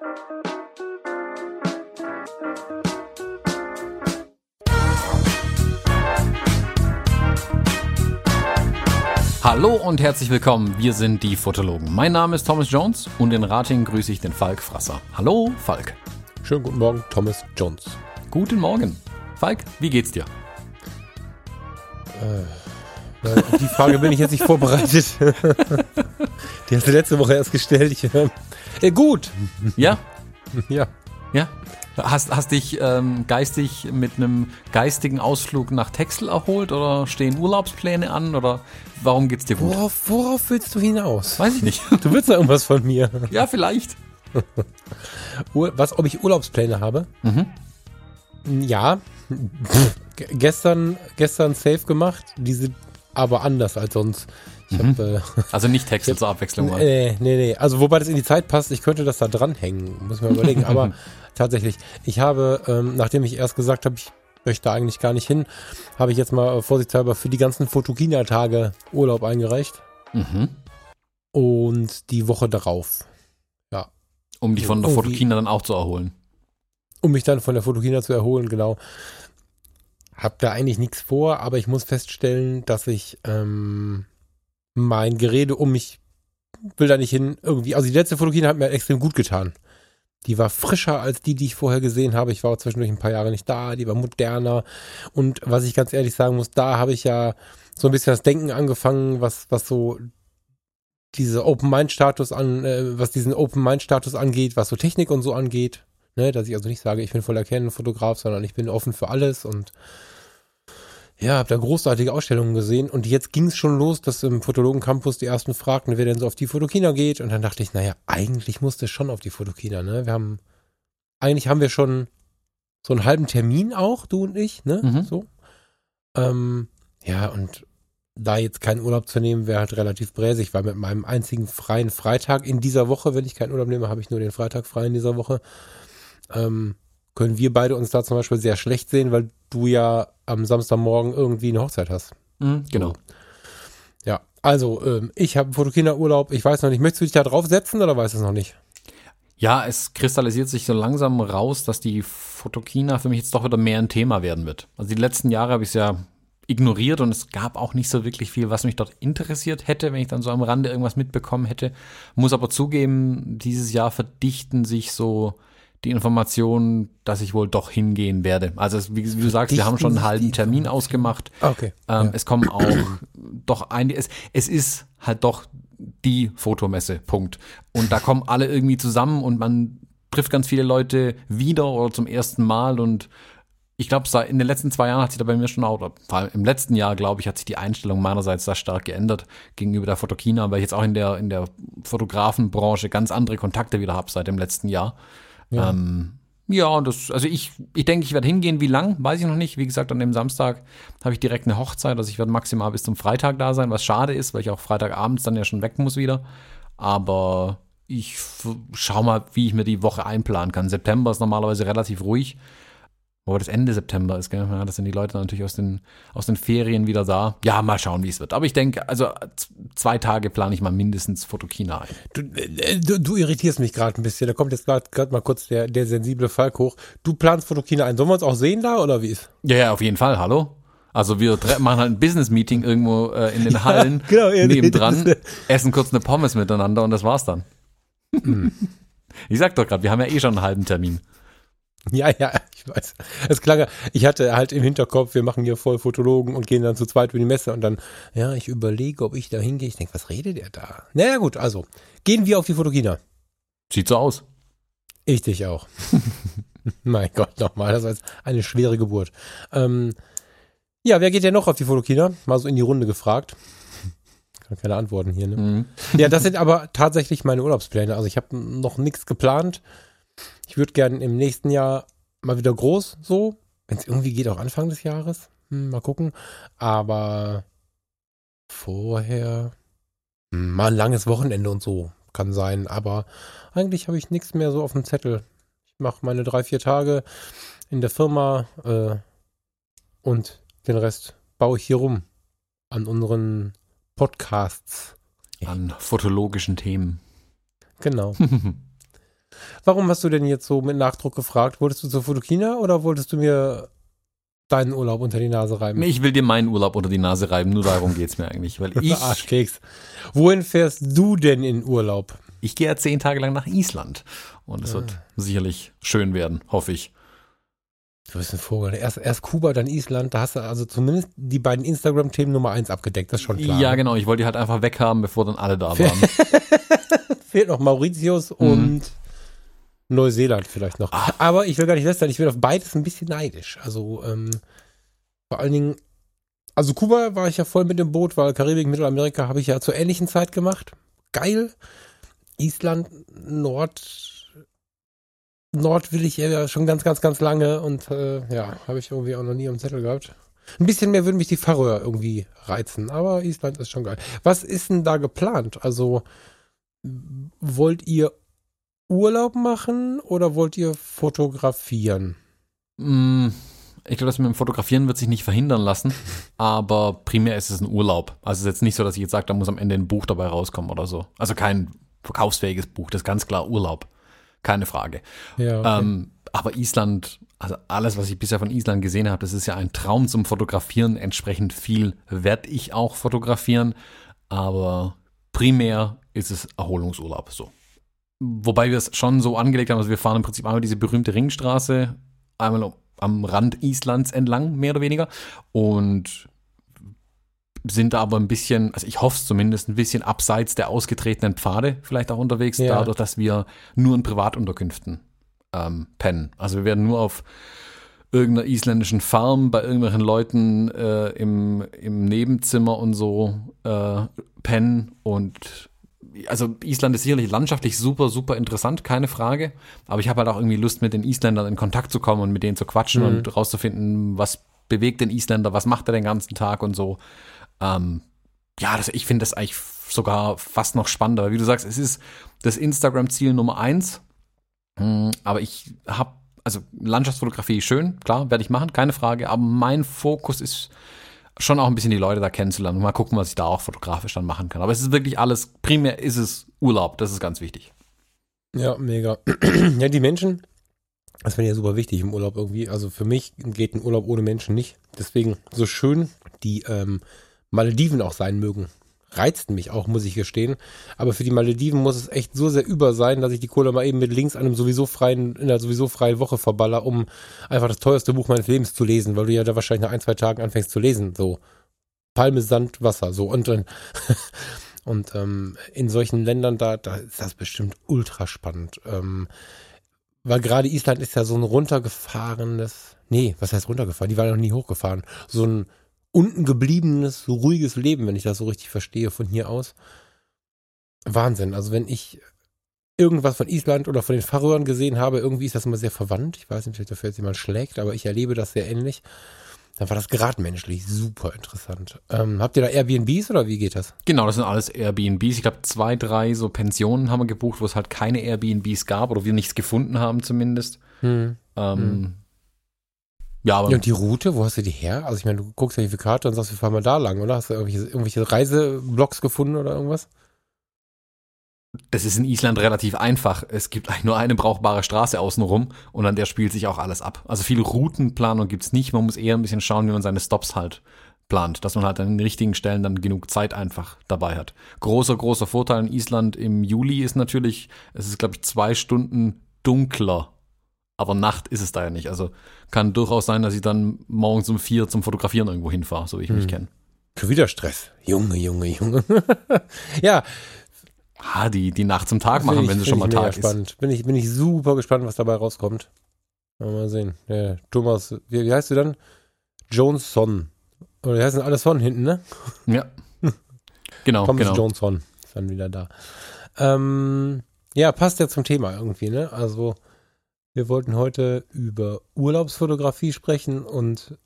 Hallo und herzlich willkommen, wir sind die Fotologen. Mein Name ist Thomas Jones und in Rating grüße ich den Falk Frasser. Hallo, Falk. Schönen guten Morgen, Thomas Jones. Guten Morgen. Falk, wie geht's dir? Äh, die Frage bin ich jetzt nicht vorbereitet. die hast du letzte Woche erst gestellt. Ich, äh, gut. Ja? Ja. Ja? Hast, hast dich ähm, geistig mit einem geistigen Ausflug nach Texel erholt oder stehen Urlaubspläne an oder warum geht's dir gut? Worauf, worauf willst du hinaus? Weiß ich nicht. Du willst da irgendwas von mir. ja, vielleicht. Was, ob ich Urlaubspläne habe? Mhm. Ja. Gestern, gestern safe gemacht. Die sind aber anders als sonst. Mhm. habe äh, Also nicht Texel zur Abwechslung. mal. Nee, nee, nee. Also wobei das in die Zeit passt, ich könnte das da dranhängen, muss man überlegen. Aber tatsächlich, ich habe, ähm, nachdem ich erst gesagt habe, ich möchte da eigentlich gar nicht hin, habe ich jetzt mal äh, vorsichtshalber für die ganzen Fotokina-Tage Urlaub eingereicht. Mhm. Und die Woche darauf. Um dich von der Fotokina dann auch zu erholen. Um mich dann von der Fotokina zu erholen, genau. Hab da eigentlich nichts vor, aber ich muss feststellen, dass ich ähm, mein Gerede um mich will da nicht hin irgendwie. Also die letzte Fotokina hat mir extrem gut getan. Die war frischer als die, die ich vorher gesehen habe. Ich war auch zwischendurch ein paar Jahre nicht da. Die war moderner. Und was ich ganz ehrlich sagen muss, da habe ich ja so ein bisschen das Denken angefangen, was, was so diese Open-Mind-Status an, äh, was diesen Open-Mind-Status angeht, was so Technik und so angeht. Ne, dass ich also nicht sage, ich bin voller Canon-Fotograf, sondern ich bin offen für alles und ja, habe da großartige Ausstellungen gesehen und jetzt ging es schon los, dass im Fotologen Campus die ersten fragten, wer denn so auf die Fotokina geht und dann dachte ich, naja, eigentlich musste es schon auf die Fotokina, ne? Wir haben, eigentlich haben wir schon so einen halben Termin auch, du und ich, ne? Mhm. So. Ähm, ja, und da jetzt keinen Urlaub zu nehmen, wäre halt relativ bräsig, weil mit meinem einzigen freien Freitag in dieser Woche, wenn ich keinen Urlaub nehme, habe ich nur den Freitag frei in dieser Woche, ähm, können wir beide uns da zum Beispiel sehr schlecht sehen, weil du ja am Samstagmorgen irgendwie eine Hochzeit hast. Mhm, genau. Ja, also ähm, ich habe Fotokina-Urlaub, ich weiß noch nicht, möchtest du dich da draufsetzen oder weißt du es noch nicht? Ja, es kristallisiert sich so langsam raus, dass die Fotokina für mich jetzt doch wieder mehr ein Thema werden wird. Also die letzten Jahre habe ich es ja ignoriert und es gab auch nicht so wirklich viel, was mich dort interessiert hätte, wenn ich dann so am Rande irgendwas mitbekommen hätte. Muss aber zugeben, dieses Jahr verdichten sich so die Informationen, dass ich wohl doch hingehen werde. Also es, wie, wie du sagst, wir haben schon einen halben Termin ausgemacht. Okay. Ähm, ja. Es kommen auch doch ein, es, es ist halt doch die Fotomesse, Punkt. Und da kommen alle irgendwie zusammen und man trifft ganz viele Leute wieder oder zum ersten Mal und ich glaube, in den letzten zwei Jahren hat sich da bei mir schon auch, oder vor allem im letzten Jahr, glaube ich, hat sich die Einstellung meinerseits da stark geändert gegenüber der Fotokina, weil ich jetzt auch in der, in der Fotografenbranche ganz andere Kontakte wieder habe seit dem letzten Jahr. Ja, ähm, ja und das, also ich, ich denke, ich werde hingehen. Wie lang, weiß ich noch nicht. Wie gesagt, an dem Samstag habe ich direkt eine Hochzeit, also ich werde maximal bis zum Freitag da sein, was schade ist, weil ich auch Freitagabends dann ja schon weg muss wieder. Aber ich f- schau mal, wie ich mir die Woche einplanen kann. September ist normalerweise relativ ruhig. Wobei das Ende September ist, gell? Ja, das sind die Leute natürlich aus den, aus den Ferien wieder da. Ja, mal schauen, wie es wird. Aber ich denke, also zwei Tage plane ich mal mindestens Fotokina ein. Du, äh, du, du irritierst mich gerade ein bisschen. Da kommt jetzt gerade mal kurz der, der sensible Falk hoch. Du planst Fotokina ein. Sollen wir uns auch sehen da oder wie ist? Ja, ja, auf jeden Fall, hallo. Also wir machen halt ein Business-Meeting irgendwo äh, in den Hallen genau, ja, nebendran, das- essen kurz eine Pommes miteinander und das war's dann. ich sag doch gerade, wir haben ja eh schon einen halben Termin. Ja, ja, ich weiß. Es klang, ich hatte halt im Hinterkopf, wir machen hier voll Fotologen und gehen dann zu zweit über die Messe und dann, ja, ich überlege, ob ich da hingehe. Ich denke, was redet der da? Naja, gut, also, gehen wir auf die Fotokina. Sieht so aus. Ich dich auch. mein Gott, nochmal, das war jetzt eine schwere Geburt. Ähm, ja, wer geht denn noch auf die Fotokina? Mal so in die Runde gefragt. Kann keine Antworten hier, ne? Mhm. Ja, das sind aber tatsächlich meine Urlaubspläne. Also ich habe noch nichts geplant. Ich würde gerne im nächsten Jahr mal wieder groß so. Wenn es irgendwie geht, auch Anfang des Jahres. Hm, mal gucken. Aber vorher hm, mal ein langes Wochenende und so kann sein. Aber eigentlich habe ich nichts mehr so auf dem Zettel. Ich mache meine drei, vier Tage in der Firma äh, und den Rest baue ich hier rum an unseren Podcasts. An fotologischen Themen. Genau. Warum hast du denn jetzt so mit Nachdruck gefragt? Wolltest du zur Fotokina oder wolltest du mir deinen Urlaub unter die Nase reiben? Nee, ich will dir meinen Urlaub unter die Nase reiben, nur darum geht's mir eigentlich. Weil ich, Arschkeks. Wohin fährst du denn in Urlaub? ich gehe ja zehn Tage lang nach Island. Und es wird sicherlich schön werden, hoffe ich. Du bist ein Vogel. Erst, erst Kuba, dann Island. Da hast du also zumindest die beiden Instagram-Themen Nummer eins abgedeckt. Das ist schon klar. Ja, genau. Ich wollte die halt einfach weghaben, bevor dann alle da waren. Fehlt noch Mauritius und Neuseeland vielleicht noch. Ah. Aber ich will gar nicht lästern. Ich bin auf beides ein bisschen neidisch. Also ähm, vor allen Dingen, also Kuba war ich ja voll mit dem Boot, weil Karibik, Mittelamerika habe ich ja zur ähnlichen Zeit gemacht. Geil. Island, Nord, Nord will ich ja schon ganz, ganz, ganz lange und äh, ja, habe ich irgendwie auch noch nie am Zettel gehabt. Ein bisschen mehr würden mich die Färöer irgendwie reizen, aber Island ist schon geil. Was ist denn da geplant? Also wollt ihr Urlaub machen oder wollt ihr fotografieren? Mm, Ich glaube, das mit dem Fotografieren wird sich nicht verhindern lassen, aber primär ist es ein Urlaub. Also es ist jetzt nicht so, dass ich jetzt sage, da muss am Ende ein Buch dabei rauskommen oder so. Also kein verkaufsfähiges Buch, das ist ganz klar Urlaub. Keine Frage. Ja, okay. Ähm, aber Island, also alles, was ich bisher von Island gesehen habe, das ist ja ein Traum zum Fotografieren. Entsprechend viel werde ich auch fotografieren, aber primär ist es Erholungsurlaub so. Wobei wir es schon so angelegt haben, also wir fahren im Prinzip einmal diese berühmte Ringstraße, einmal am Rand Islands entlang, mehr oder weniger, und sind da aber ein bisschen, also ich hoffe es zumindest, ein bisschen abseits der ausgetretenen Pfade vielleicht auch unterwegs, Ja. dadurch, dass wir nur in Privatunterkünften ähm, pennen. Also wir werden nur auf irgendeiner isländischen Farm bei irgendwelchen Leuten äh, im, im Nebenzimmer und so äh, pennen und also Island ist sicherlich landschaftlich super, super interessant, keine Frage. Aber ich habe halt auch irgendwie Lust, mit den Isländern in Kontakt zu kommen und mit denen zu quatschen Mhm. und rauszufinden, was bewegt den Isländer, was macht er den ganzen Tag und so. Ähm, ja, das, ich finde das eigentlich sogar fast noch spannender. Wie du sagst, es ist das Instagram-Ziel Nummer eins. Mm, Aber ich habe, also Landschaftsfotografie schön, klar, werde ich machen, keine Frage. Aber mein Fokus ist schon auch ein bisschen die Leute da kennenzulernen und mal gucken, was ich da auch fotografisch dann machen kann. Aber es ist wirklich alles, primär ist es Urlaub, das ist ganz wichtig. Ja, mega. ja, die Menschen, das finde ich ja super wichtig im Urlaub irgendwie. Also für mich geht ein Urlaub ohne Menschen nicht. Deswegen, so schön die ähm, Malediven auch sein mögen, reizten mich auch, muss ich gestehen. Aber für die Malediven muss es echt so sehr über sein, dass ich die Kohle mal eben mit links an einem sowieso freien, in einer sowieso freien Woche verballer, um einfach das teuerste Buch meines Lebens zu lesen, weil du ja da wahrscheinlich nach ein, zwei Tagen anfängst zu lesen. So Palme, Sand, Wasser, so und dann. Und ähm, in solchen Ländern, da, da ist das bestimmt ultra spannend. Ähm, weil gerade Island ist ja so ein runtergefahrenes, nee, was heißt runtergefahren? Die waren noch nie hochgefahren. So ein unten gebliebenes, ruhiges Leben, wenn ich das so richtig verstehe, von hier aus. Wahnsinn. Also wenn ich irgendwas von Island oder von den Färöern gesehen habe, irgendwie ist das immer sehr verwandt. Ich weiß nicht, vielleicht dafür jetzt jemand schlägt, aber ich erlebe das sehr ähnlich. Dann war das gerade menschlich super interessant. Ähm, habt ihr da Airbnbs oder wie geht das? Genau, das sind alles Airbnbs. Ich glaube, zwei, drei so Pensionen haben wir gebucht, wo es halt keine Airbnbs gab oder wir nichts gefunden haben zumindest. Hm. Ähm, Ja, aber Ja, und die Route, wo hast du die her? Also ich meine, du guckst ja die Karte und sagst, wir fahren mal da lang, oder? Hast du irgendwelche, irgendwelche Reiseblogs gefunden oder irgendwas? das ist in Island relativ einfach. Es gibt eigentlich nur eine brauchbare Straße außenrum und an der spielt sich auch alles ab. Also viel Routenplanung gibt's nicht. Man muss eher ein bisschen schauen, wie man seine Stops halt plant, dass man halt an den richtigen Stellen dann genug Zeit einfach dabei hat. Großer, großer Vorteil in Island im Juli ist natürlich, es ist, glaube ich, zwei Stunden dunkler. Aber Nacht ist es da ja nicht. Also kann durchaus sein, dass ich dann morgens um vier zum Fotografieren irgendwo hinfahre, so wie ich mich Hm. kenne. Schon wieder Stress. Junge, Junge, Junge. ja, Ah, die, die Nacht zum Tag machen, find wenn ich- sie schon mal ich Tag ist. spannend. Bin ich, bin ich super gespannt, was dabei rauskommt. Mal, sehen. Ja, Thomas, wie, wie heißt du dann? Jonesson. Oder die heißen alle Son hinten, ne? Ja. Genau, Thomas genau. Johnson ist dann wieder da. Ähm, ja, passt ja zum Thema irgendwie, ne? Also, wir wollten heute über Urlaubsfotografie sprechen und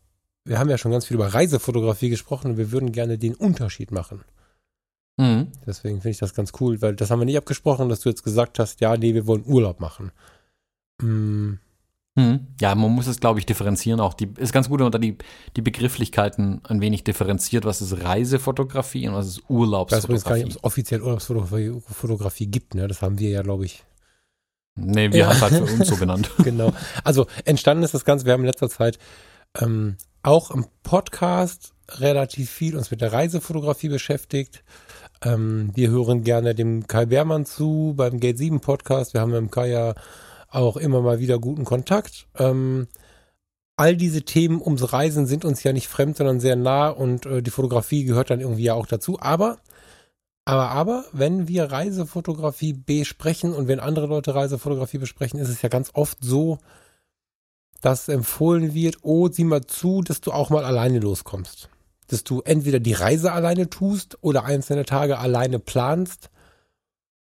wir haben ja schon ganz viel über Reisefotografie gesprochen und wir würden gerne den Unterschied machen. Mhm. Deswegen finde ich das ganz cool, weil das haben wir nicht abgesprochen, dass du jetzt gesagt hast, ja, nee, wir wollen Urlaub machen. Mm, Mhm. Ja, man muss es, glaube ich, differenzieren auch. Die ist ganz gut, wenn man da die, die Begrifflichkeiten ein wenig differenziert. Was ist Reisefotografie und was ist ich weiß übrigens gar nicht, ob Urlaubsfotografie? es offiziell Urlaubsfotografie Fotografie gibt, ne? Das haben wir ja, glaube ich, Nee, wir Ja. haben es halt für uns so genannt. genau. Also entstanden ist das Ganze, wir haben in letzter Zeit ähm, auch im Podcast relativ viel uns mit der Reisefotografie beschäftigt. Ähm, wir hören gerne dem Kai Beermann zu beim Gate 7 Podcast. Wir haben mit dem Kai ja auch immer mal wieder guten Kontakt. Ähm, all diese Themen ums Reisen sind uns ja nicht fremd, sondern sehr nah und äh, die Fotografie gehört dann irgendwie ja auch dazu. Aber, aber, aber, wenn wir Reisefotografie besprechen und wenn andere Leute Reisefotografie besprechen, ist es ja ganz oft so, dass empfohlen wird, oh, sieh mal zu, dass du auch mal alleine loskommst. Dass du entweder die Reise alleine tust oder einzelne Tage alleine planst,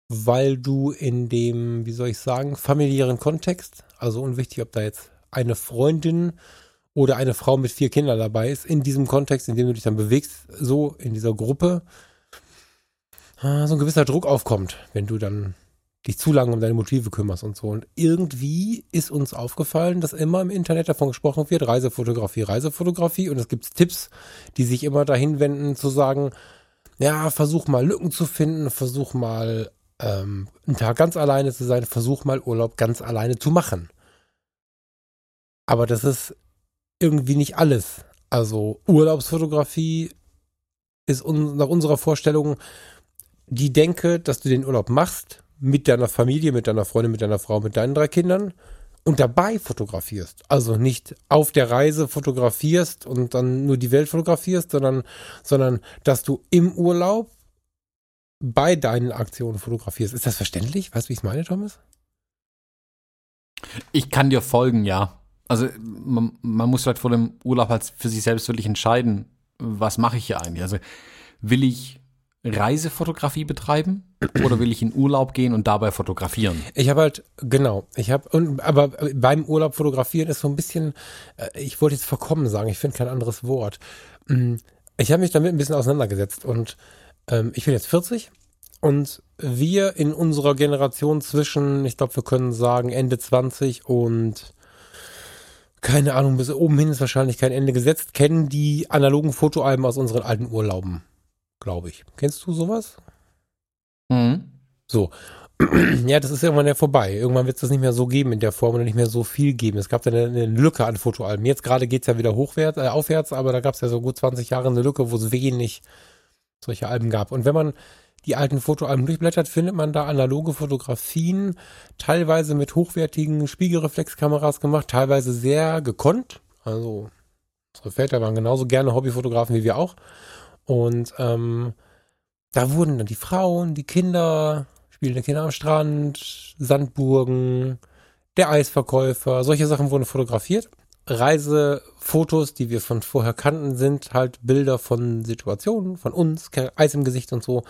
weil du in dem, wie soll ich sagen, familiären Kontext, also unwichtig, ob da jetzt eine Freundin oder eine Frau mit vier Kindern dabei ist, in diesem Kontext, in dem du dich dann bewegst, so in dieser Gruppe, so ein gewisser Druck aufkommt, wenn du dann dich zu lange um deine Motive kümmerst und so. Und irgendwie ist uns aufgefallen, dass immer im Internet davon gesprochen wird, Reisefotografie, Reisefotografie. Und es gibt Tipps, die sich immer dahin wenden, zu sagen, ja, versuch mal Lücken zu finden, versuch mal ähm, einen Tag ganz alleine zu sein, versuch mal Urlaub ganz alleine zu machen. Aber das ist irgendwie nicht alles. Also Urlaubsfotografie ist un nach unserer Vorstellung die Denke, dass du den Urlaub machst mit deiner Familie, mit deiner Freundin, mit deiner Frau, mit deinen drei Kindern und dabei fotografierst. Also nicht auf der Reise fotografierst und dann nur die Welt fotografierst, sondern, sondern dass du im Urlaub bei deinen Aktionen fotografierst. Ist das verständlich? Weißt du, wie ich es meine, Thomas? Ich kann dir folgen, ja. Also man, man muss halt vor dem Urlaub halt für sich selbst wirklich entscheiden, was mache ich hier eigentlich. Also will ich Reisefotografie betreiben oder will ich in Urlaub gehen und dabei fotografieren? Ich habe halt, genau, ich habe, und aber beim Urlaub fotografieren ist so ein bisschen, äh, ich wollte jetzt verkommen sagen, ich finde kein anderes Wort. Mm, Ich habe mich damit ein bisschen auseinandergesetzt und ähm, ich bin jetzt 40 und wir in unserer Generation zwischen, ich glaube, wir können sagen Ende 20 und keine Ahnung, bis oben hin ist wahrscheinlich kein Ende gesetzt, kennen die analogen Fotoalben aus unseren alten Urlauben, glaube ich. Kennst du sowas? Mhm. So. Ja, das ist irgendwann ja vorbei. Irgendwann wird es das nicht mehr so geben in der Form oder nicht mehr so viel geben. Es gab da eine, eine Lücke an Fotoalben. Jetzt gerade geht's ja wieder hochwärts, äh, aufwärts, aber da gab es ja so gut 20 Jahre eine Lücke, wo es wenig solche Alben gab. Und wenn man die alten Fotoalben durchblättert, findet man da analoge Fotografien, teilweise mit hochwertigen Spiegelreflexkameras gemacht, teilweise sehr gekonnt. Also unsere Väter waren genauso gerne Hobbyfotografen wie wir auch. Und ähm, da wurden dann die Frauen, die Kinder, spielende Kinder am Strand, Sandburgen, der Eisverkäufer, solche Sachen wurden fotografiert. Reisefotos, die wir von vorher kannten, sind halt Bilder von Situationen, von uns, Eis im Gesicht und so.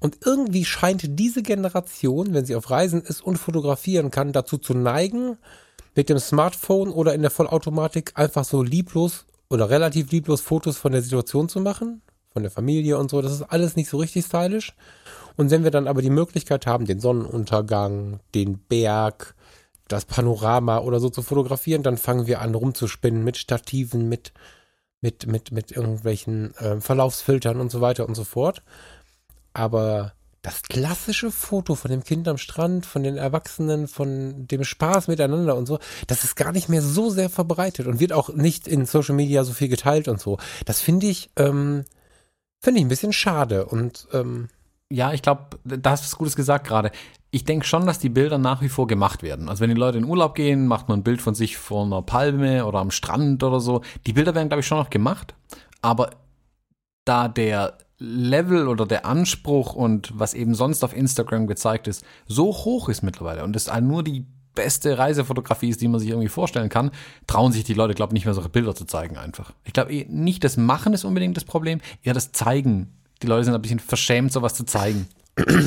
Und irgendwie scheint diese Generation, wenn sie auf Reisen ist und fotografieren kann, dazu zu neigen, mit dem Smartphone oder in der Vollautomatik einfach so lieblos oder relativ lieblos Fotos von der Situation zu machen, von der Familie und so. Das ist alles nicht so richtig stylisch. Und wenn wir dann aber die Möglichkeit haben, den Sonnenuntergang, den Berg, das Panorama oder so zu fotografieren, dann fangen wir an rumzuspinnen mit Stativen, mit, mit, mit, mit irgendwelchen äh, Verlaufsfiltern und so weiter und so fort. Aber das klassische Foto von dem Kind am Strand, von den Erwachsenen, von dem Spaß miteinander und so, das ist gar nicht mehr so sehr verbreitet und wird auch nicht in Social Media so viel geteilt und so. Das finde ich, ähm, finde ich ein bisschen schade und ähm, Ja, ich glaube, da hast du was Gutes gesagt gerade. Ich denke schon, dass die Bilder nach wie vor gemacht werden. Also wenn die Leute in Urlaub gehen, macht man ein Bild von sich vor einer Palme oder am Strand oder so. Die Bilder werden, glaube ich, schon noch gemacht. Aber da der Level oder der Anspruch und was eben sonst auf Instagram gezeigt ist, so hoch ist mittlerweile und es nur die beste Reisefotografie ist, die man sich irgendwie vorstellen kann, trauen sich die Leute, glaube ich, nicht mehr solche Bilder zu zeigen einfach. Ich glaube, eh, nicht das Machen ist unbedingt das Problem, eher das Zeigen. Die Leute sind ein bisschen verschämt, sowas zu zeigen.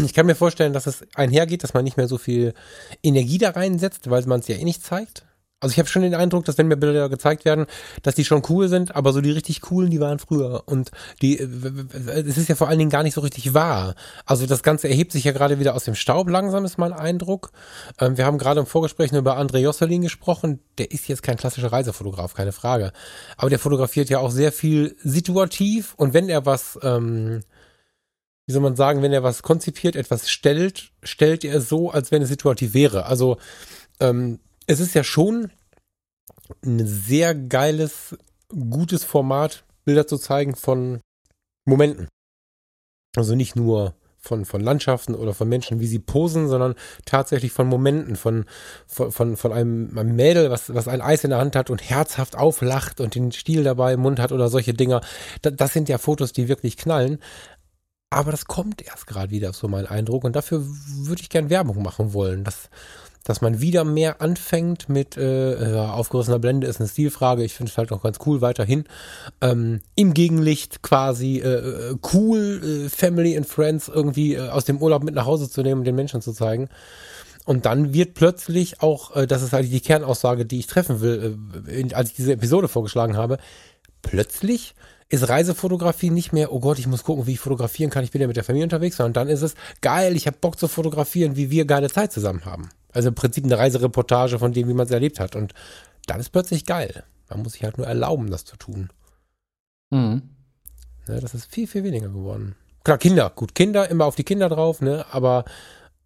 ich kann mir vorstellen, dass es einhergeht, dass man nicht mehr so viel Energie da reinsetzt, weil man es ja eh nicht zeigt. Also ich habe schon den Eindruck, dass wenn mir Bilder gezeigt werden, dass die schon cool sind, aber so die richtig coolen, die waren früher. Und die, es ist ja vor allen Dingen gar nicht so richtig wahr. Also das Ganze erhebt sich ja gerade wieder aus dem Staub langsam, ist mein Eindruck. Ähm, wir haben gerade im Vorgespräch nur über André Josselin gesprochen. Der ist jetzt kein klassischer Reisefotograf, keine Frage. Aber der fotografiert ja auch sehr viel situativ. Und wenn er was ähm, wie soll man sagen, wenn er was konzipiert, etwas stellt, stellt er so, als wenn es situativ wäre. Also ähm, es ist ja schon ein sehr geiles, gutes Format, Bilder zu zeigen von Momenten. Also nicht nur von, von Landschaften oder von Menschen, wie sie posen, sondern tatsächlich von Momenten, von, von, von, von einem, einem Mädel, was, was ein Eis in der Hand hat und herzhaft auflacht und den Stiel dabei im Mund hat oder solche Dinger. Das, das sind ja Fotos, die wirklich knallen. Aber das kommt erst gerade wieder, so mein Eindruck. Und dafür würde ich gern Werbung machen wollen. Das, dass man wieder mehr anfängt mit äh, aufgerissener Blende ist eine Stilfrage. Ich finde es halt auch ganz cool weiterhin. Ähm, Im Gegenlicht quasi äh, äh, cool äh, Family and Friends irgendwie äh, aus dem Urlaub mit nach Hause zu nehmen und den Menschen zu zeigen. Und dann wird plötzlich auch, äh, das ist halt die Kernaussage, die ich treffen will, äh, als ich diese Episode vorgeschlagen habe, plötzlich ist Reisefotografie nicht mehr, oh Gott, ich muss gucken, wie ich fotografieren kann, ich bin ja mit der Familie unterwegs, sondern dann ist es geil, ich habe Bock zu fotografieren, wie wir geile Zeit zusammen haben. Also im Prinzip eine Reisereportage von dem, wie man es erlebt hat. Und dann ist plötzlich geil. Man muss sich halt nur erlauben, das zu tun. Mhm. Ne, das ist viel, viel weniger geworden. Klar, Kinder, gut, Kinder, immer auf die Kinder drauf, ne? Aber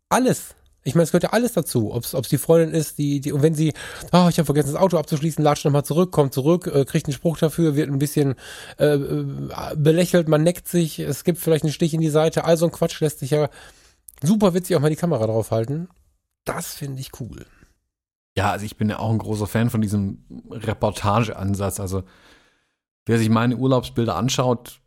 alles. Ich meine, es gehört ja alles dazu. Ob es die Freundin ist, die, die, und wenn sie, oh, ich habe vergessen, das Auto abzuschließen, latscht nochmal zurück, kommt zurück, äh, kriegt einen Spruch dafür, wird ein bisschen äh, äh, belächelt, man neckt sich, es gibt vielleicht einen Stich in die Seite, all so ein Quatsch lässt sich ja super witzig auch mal die Kamera draufhalten. Das finde ich cool. Ja, also ich bin ja auch ein großer Fan von diesem Reportageansatz. Also wer sich meine Urlaubsbilder anschaut,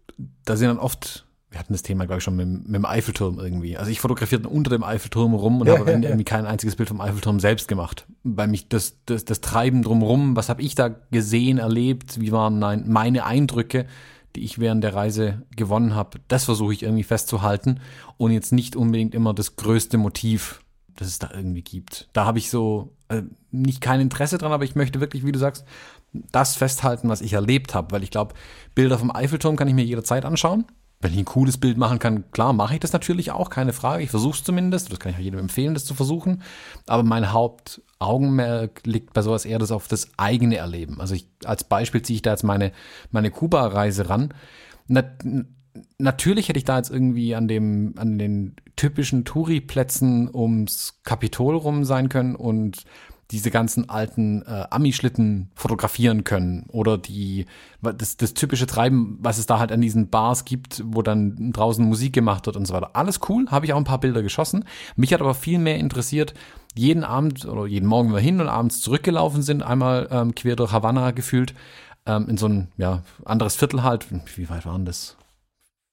da sind dann oft, wir hatten das Thema, glaube ich, schon mit, mit, dem Eiffelturm irgendwie. Also ich fotografiere unter dem Eiffelturm rum und ja, habe ja, ja. irgendwie kein einziges Bild vom Eiffelturm selbst gemacht. Weil mich das, das, das Treiben drumherum, was habe ich da gesehen, erlebt, wie waren meine Eindrücke, die ich während der Reise gewonnen habe, das versuche ich irgendwie festzuhalten und jetzt nicht unbedingt immer das größte Motiv das es da irgendwie gibt. Da habe ich so äh, nicht kein Interesse dran, aber ich möchte wirklich, wie du sagst, das festhalten, was ich erlebt habe, weil ich glaube, Bilder vom Eiffelturm kann ich mir jederzeit anschauen. Wenn ich ein cooles Bild machen kann, klar, mache ich das natürlich auch, keine Frage. Ich versuche es zumindest. Das kann ich auch jedem empfehlen, das zu versuchen. Aber mein Hauptaugenmerk liegt bei sowas eher das auf das eigene Erleben. Also ich, als Beispiel ziehe ich da jetzt meine, meine Kuba-Reise ran. Na, natürlich hätte ich da jetzt irgendwie an dem, an den typischen Touri-Plätzen ums Kapitol rum sein können und diese ganzen alten äh, Ami-Schlitten fotografieren können oder die das, das typische Treiben, was es da halt an diesen Bars gibt, wo dann draußen Musik gemacht wird und so weiter. Alles cool, habe ich auch ein paar Bilder geschossen. Mich hat aber viel mehr interessiert, jeden Abend oder jeden Morgen wir hin und abends zurückgelaufen sind, einmal ähm, quer durch Havanna gefühlt, ähm, in so ein ja, anderes Viertel halt. Wie weit waren das?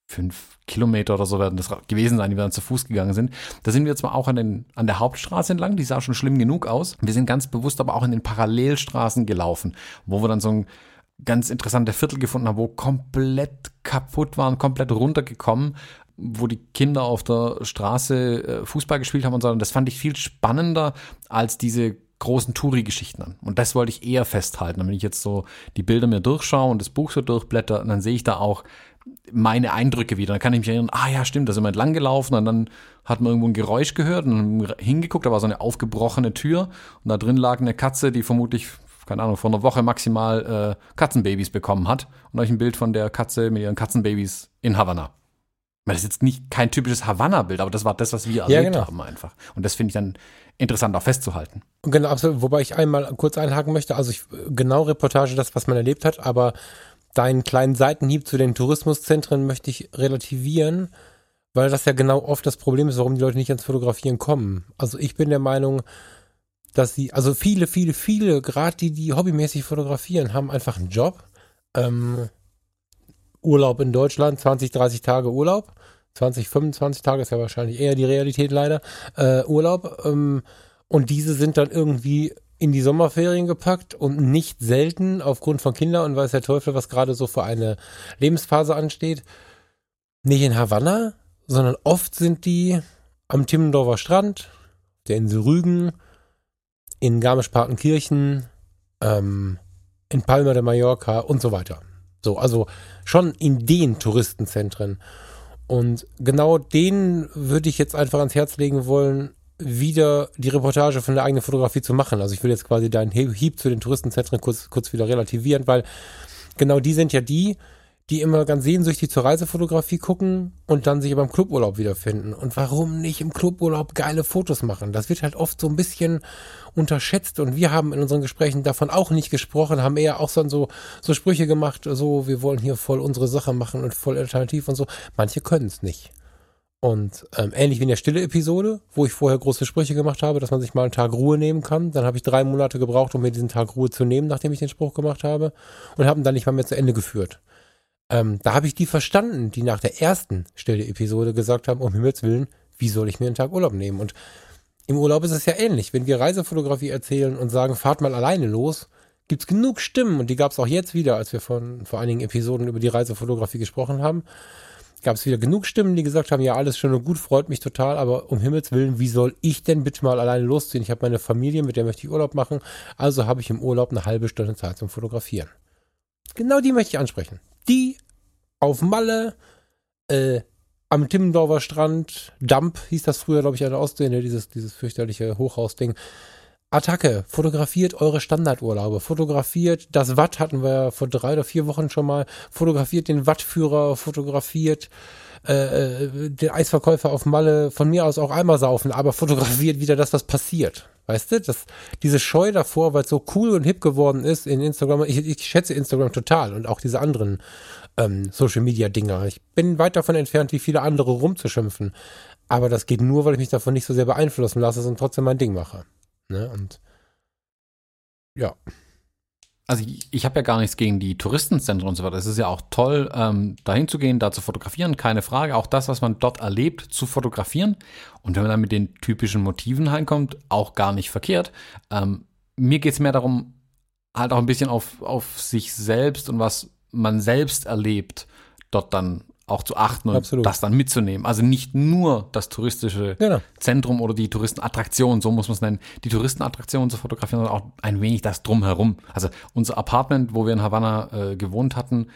Fünf Kilometer oder so werden das gewesen sein, die wir dann zu Fuß gegangen sind. Da sind wir zwar auch an, den, an der Hauptstraße entlang, die sah schon schlimm genug aus. Wir sind ganz bewusst aber auch in den Parallelstraßen gelaufen, wo wir dann so ein ganz interessante Viertel gefunden haben, wo komplett kaputt waren, komplett runtergekommen, wo die Kinder auf der Straße äh, Fußball gespielt haben und so. Und das fand ich viel spannender als diese großen Touri-Geschichten an. Und das wollte ich eher festhalten. wenn ich jetzt so die Bilder mir durchschaue und das Buch so durchblätter, dann sehe ich da auch meine Eindrücke wieder. Dann kann ich mich erinnern, ah ja, stimmt, da sind wir entlang gelaufen und dann hat man irgendwo ein Geräusch gehört und hingeguckt, da war so eine aufgebrochene Tür und da drin lag eine Katze, die vermutlich, keine Ahnung, vor einer Woche maximal äh, Katzenbabys bekommen hat. Und euch ein Bild von der Katze mit ihren Katzenbabys in Havanna. Das ist jetzt nicht kein typisches Havanna-Bild, aber das war das, was wir erlebt ja, genau. haben einfach. Und das finde ich dann interessant auch festzuhalten. Genau, absolut. Wobei ich einmal kurz einhaken möchte. Also ich, genau Reportage, das, was man erlebt hat, aber deinen kleinen Seitenhieb zu den Tourismuszentren möchte ich relativieren, weil das ja genau oft das Problem ist, warum die Leute nicht ans Fotografieren kommen. Also ich bin der Meinung, dass sie, also viele, viele, viele, gerade die, die hobbymäßig fotografieren, haben einfach einen Job. Ähm, Urlaub in Deutschland, 20, 30 Tage Urlaub. 20, 25 Tage ist ja wahrscheinlich eher die Realität leider. Äh, Urlaub. Ähm, und diese sind dann irgendwie in die Sommerferien gepackt und nicht selten aufgrund von Kindern und weiß der Teufel, was gerade so für eine Lebensphase ansteht, nicht in Havanna, sondern oft sind die am Timmendorfer Strand, der Insel Rügen, in Garmisch-Partenkirchen, ähm, in Palma de Mallorca und so weiter. So, also schon in den Touristenzentren. Und genau denen würde ich jetzt einfach ans Herz legen wollen, wieder die Reportage von der eigenen Fotografie zu machen. Also ich will jetzt quasi deinen Hieb zu den Touristenzentren kurz, kurz wieder relativieren, weil genau die sind ja die, die immer ganz sehnsüchtig zur Reisefotografie gucken und dann sich aber im Cluburlaub wiederfinden. Und warum nicht im Cluburlaub geile Fotos machen? Das wird halt oft so ein bisschen unterschätzt und wir haben in unseren Gesprächen davon auch nicht gesprochen, haben eher auch so, so Sprüche gemacht, so wir wollen hier voll unsere Sache machen und voll alternativ und so. Manche können es nicht. Und ähm, ähnlich wie in der stille Episode, wo ich vorher große Sprüche gemacht habe, dass man sich mal einen Tag Ruhe nehmen kann. Dann habe ich drei Monate gebraucht, um mir diesen Tag Ruhe zu nehmen, nachdem ich den Spruch gemacht habe. Und habe ihn dann nicht mal mehr zu Ende geführt. Ähm, da habe ich die verstanden, die nach der ersten stille Episode gesagt haben, um Himmels Willen, wie soll ich mir einen Tag Urlaub nehmen? Und im Urlaub ist es ja ähnlich. Wenn wir Reisefotografie erzählen und sagen, fahrt mal alleine los, gibt's genug Stimmen. Und die gab es auch jetzt wieder, als wir von vor einigen Episoden über die Reisefotografie gesprochen haben gab es wieder genug Stimmen, die gesagt haben, ja, alles schön und gut, freut mich total, aber um Himmels Willen, wie soll ich denn bitte mal alleine losziehen? Ich habe meine Familie, mit der möchte ich Urlaub machen, also habe ich im Urlaub eine halbe Stunde Zeit zum Fotografieren. Genau die möchte ich ansprechen. Die auf Malle, äh, am Timmendorfer Strand, Dump hieß das früher, glaube ich, an der Ostsee, ne, dieses, dieses fürchterliche Hochhausding. Attacke, fotografiert eure Standardurlaube, fotografiert das Watt hatten wir vor drei oder vier Wochen schon mal, fotografiert den Wattführer, fotografiert äh, äh, den Eisverkäufer auf Malle, von mir aus auch einmal saufen, aber fotografiert wieder das, was passiert. Weißt du, das, diese Scheu davor, weil es so cool und hip geworden ist in Instagram, ich, ich schätze Instagram total und auch diese anderen ähm, Social Media Dinger. Ich bin weit davon entfernt, wie viele andere rumzuschimpfen. Aber das geht nur, weil ich mich davon nicht so sehr beeinflussen lasse und trotzdem mein Ding mache. Ne? Und ja. Also ich, ich habe ja gar nichts gegen die Touristenzentren und so weiter. Es ist ja auch toll, ähm, dahin zu gehen, da zu fotografieren, keine Frage. Auch das, was man dort erlebt, zu fotografieren. Und wenn man dann mit den typischen Motiven heimkommt, auch gar nicht verkehrt. Ähm, mir geht es mehr darum, halt auch ein bisschen auf, auf sich selbst und was man selbst erlebt, dort dann auch zu achten und Absolut. das dann mitzunehmen. Also nicht nur das touristische genau. Zentrum oder die Touristenattraktion, so muss man es nennen, die Touristenattraktion zu fotografieren, sondern auch ein wenig das drumherum. Also unser Apartment, wo wir in Havanna äh, gewohnt hatten,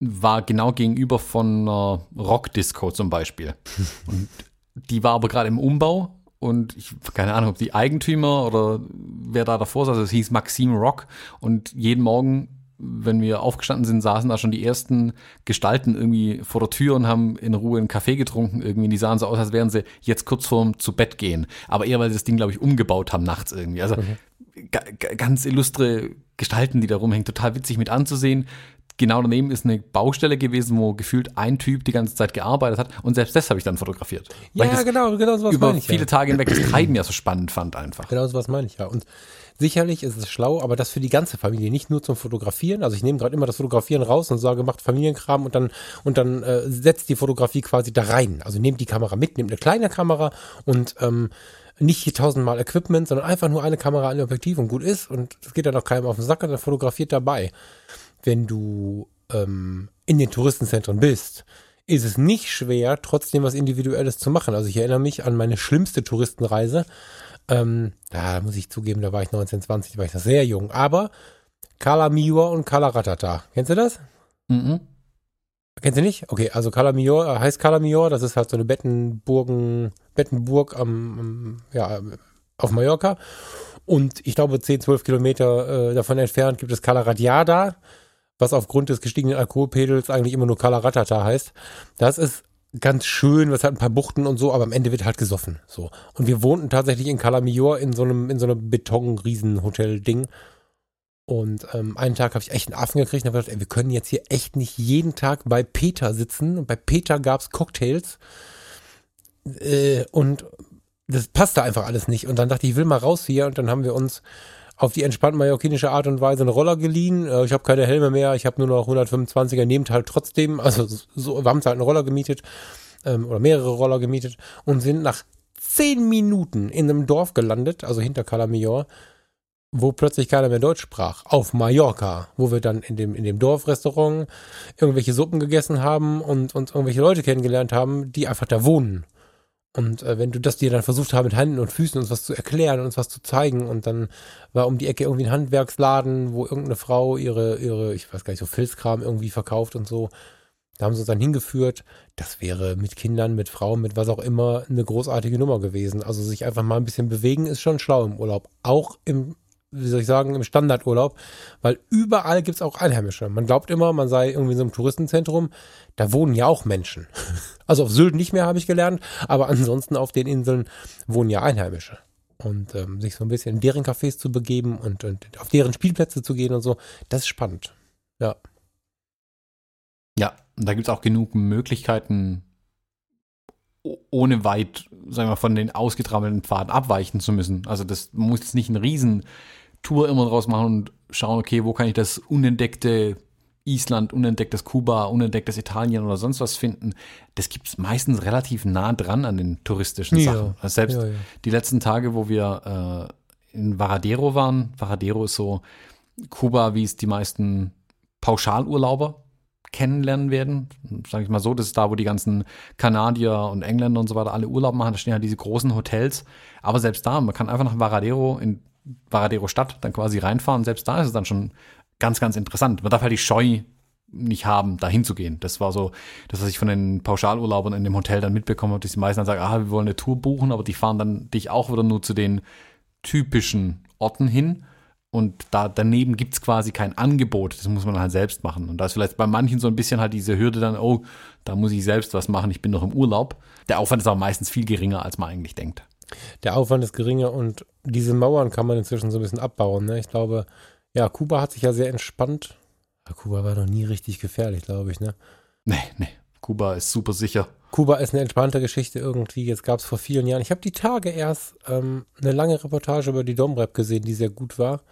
war genau gegenüber von einer Rockdisco zum Beispiel. Und die war aber gerade im Umbau und ich keine Ahnung, ob die Eigentümer oder wer da davor saß, es hieß Maxim Rock und jeden Morgen wenn wir aufgestanden sind, saßen da schon die ersten Gestalten irgendwie vor der Tür und haben in Ruhe einen Kaffee getrunken. Irgendwie, die sahen so aus, als wären sie jetzt kurz vorm zu Bett gehen. Aber eher, weil sie das Ding, glaube ich, umgebaut haben nachts irgendwie. Also mhm. ganz illustre Gestalten, die da rumhängen. Total witzig mit anzusehen. Genau daneben ist eine Baustelle gewesen, wo gefühlt ein Typ die ganze Zeit gearbeitet hat. Und selbst das habe ich dann fotografiert. Ja, genau, genau so was Über ich, viele ja. Tage hinweg das Treiben ja so spannend fand einfach. Genau so was meine ich, ja. Und Sicherlich ist es schlau, aber das für die ganze Familie, nicht nur zum Fotografieren. Also ich nehme gerade immer das Fotografieren raus und sage, macht Familienkram und dann und dann äh, setzt die Fotografie quasi da rein. Also nehmt die Kamera mit, nehmt eine kleine Kamera und ähm, nicht hier tausendmal Equipment, sondern einfach nur eine Kamera, ein Objektiv und gut ist und es geht dann auch keinem auf den Sack und dann fotografiert dabei. Wenn du ähm, in den Touristenzentren bist, ist es nicht schwer, trotzdem was Individuelles zu machen. Also ich erinnere mich an meine schlimmste Touristenreise. Ähm, da muss ich zugeben, da war ich 19, 20, da war ich noch sehr jung. Aber Kala Mior und Kala Ratata. Kennst du das? Mhm. Kennst du nicht? Okay, also Kala Mior, äh, heißt Kala Mior, das ist halt so eine Bettenburgen, Bettenburg am, ja, auf Mallorca. Und ich glaube, 10, 12 Kilometer äh, davon entfernt gibt es Kala Radiada, was aufgrund des gestiegenen Alkoholpegels eigentlich immer nur Kala Ratata heißt. Das ist ganz schön, was hat ein paar Buchten und so, aber am Ende wird halt gesoffen. So. Und wir wohnten tatsächlich in Calamior in so einem, in so einem Beton-Riesenhotel-Ding. Und ähm, einen Tag habe ich echt einen Affen gekriegt und habe gedacht, ey, wir können jetzt hier echt nicht jeden Tag bei Peter sitzen. Und bei Peter gab's Cocktails. Äh, und das passte einfach alles nicht. Und dann dachte ich, ich will mal raus hier. Und dann haben wir uns auf die entspannt mallorquinische Art und Weise einen Roller geliehen. Äh, ich habe keine Helme mehr, ich habe nur noch 125er, nehmt halt trotzdem, also so, wir haben halt einen Roller gemietet ähm, oder mehrere Roller gemietet und sind nach zehn Minuten in einem Dorf gelandet, also hinter Calamior, wo plötzlich keiner mehr Deutsch sprach, auf Mallorca, wo wir dann in dem, in dem Dorfrestaurant irgendwelche Suppen gegessen haben und uns irgendwelche Leute kennengelernt haben, die einfach da wohnen. Und äh, wenn du das dir dann versucht hast, mit Händen und Füßen uns was zu erklären, uns was zu zeigen, und dann war um die Ecke irgendwie ein Handwerksladen, wo irgendeine Frau ihre, ihre, ich weiß gar nicht, so Filzkram irgendwie verkauft und so. Da haben sie uns dann hingeführt. Das wäre mit Kindern, mit Frauen, mit was auch immer eine großartige Nummer gewesen. Also sich einfach mal ein bisschen bewegen ist schon schlau im Urlaub. Auch im wie soll ich sagen, im Standardurlaub, weil überall gibt's auch Einheimische. Man glaubt immer, man sei irgendwie in so einem Touristenzentrum, da wohnen ja auch Menschen. Also auf Sylt nicht mehr, habe ich gelernt, aber ansonsten auf den Inseln wohnen ja Einheimische. Und ähm, sich so ein bisschen in deren Cafés zu begeben und, und auf deren Spielplätze zu gehen und so, das ist spannend. Ja. Ja, da gibt's auch genug Möglichkeiten, ohne weit, sagen wir, von den ausgetrampelten Pfaden abweichen zu müssen. Also das muss jetzt nicht eine riesen Tour immer draus machen und schauen, okay, wo kann ich das unentdeckte Island, unentdecktes Kuba, unentdecktes Italien oder sonst was finden. Das gibt's meistens relativ nah dran an den touristischen Ja. Sachen. Also selbst Ja, ja. die letzten Tage, wo wir äh, in Varadero waren, Varadero ist so Kuba, wie es die meisten Pauschalurlauber kennenlernen werden. Sage ich mal so, das ist da, wo die ganzen Kanadier und Engländer und so weiter alle Urlaub machen. Da stehen halt diese großen Hotels. Aber selbst da, man kann einfach nach Varadero in Varadero Stadt dann quasi reinfahren. Selbst da ist es dann schon ganz, ganz interessant. Man darf halt die Scheu nicht haben, da hinzugehen. Das war so, das, was ich von den Pauschalurlaubern in dem Hotel dann mitbekommen habe, dass die meisten dann sagen, ah, wir wollen eine Tour buchen, aber die fahren dann dich auch wieder nur zu den typischen Orten hin. Und da daneben gibt's quasi kein Angebot. Das muss man halt selbst machen. Und da ist vielleicht bei manchen so ein bisschen halt diese Hürde dann, oh, da muss ich selbst was machen, ich bin noch im Urlaub. Der Aufwand ist aber meistens viel geringer, als man eigentlich denkt. Der Aufwand ist geringer und diese Mauern kann man inzwischen so ein bisschen abbauen. Ne? Ich glaube, ja, Kuba hat sich ja sehr entspannt. Ja, Kuba war noch nie richtig gefährlich, glaube ich. Ne? Nee, nee. Kuba ist super sicher. Kuba ist eine entspannte Geschichte irgendwie. Jetzt gab es vor vielen Jahren. Ich habe die Tage erst ähm, eine lange Reportage über die Domrep gesehen, die sehr gut war.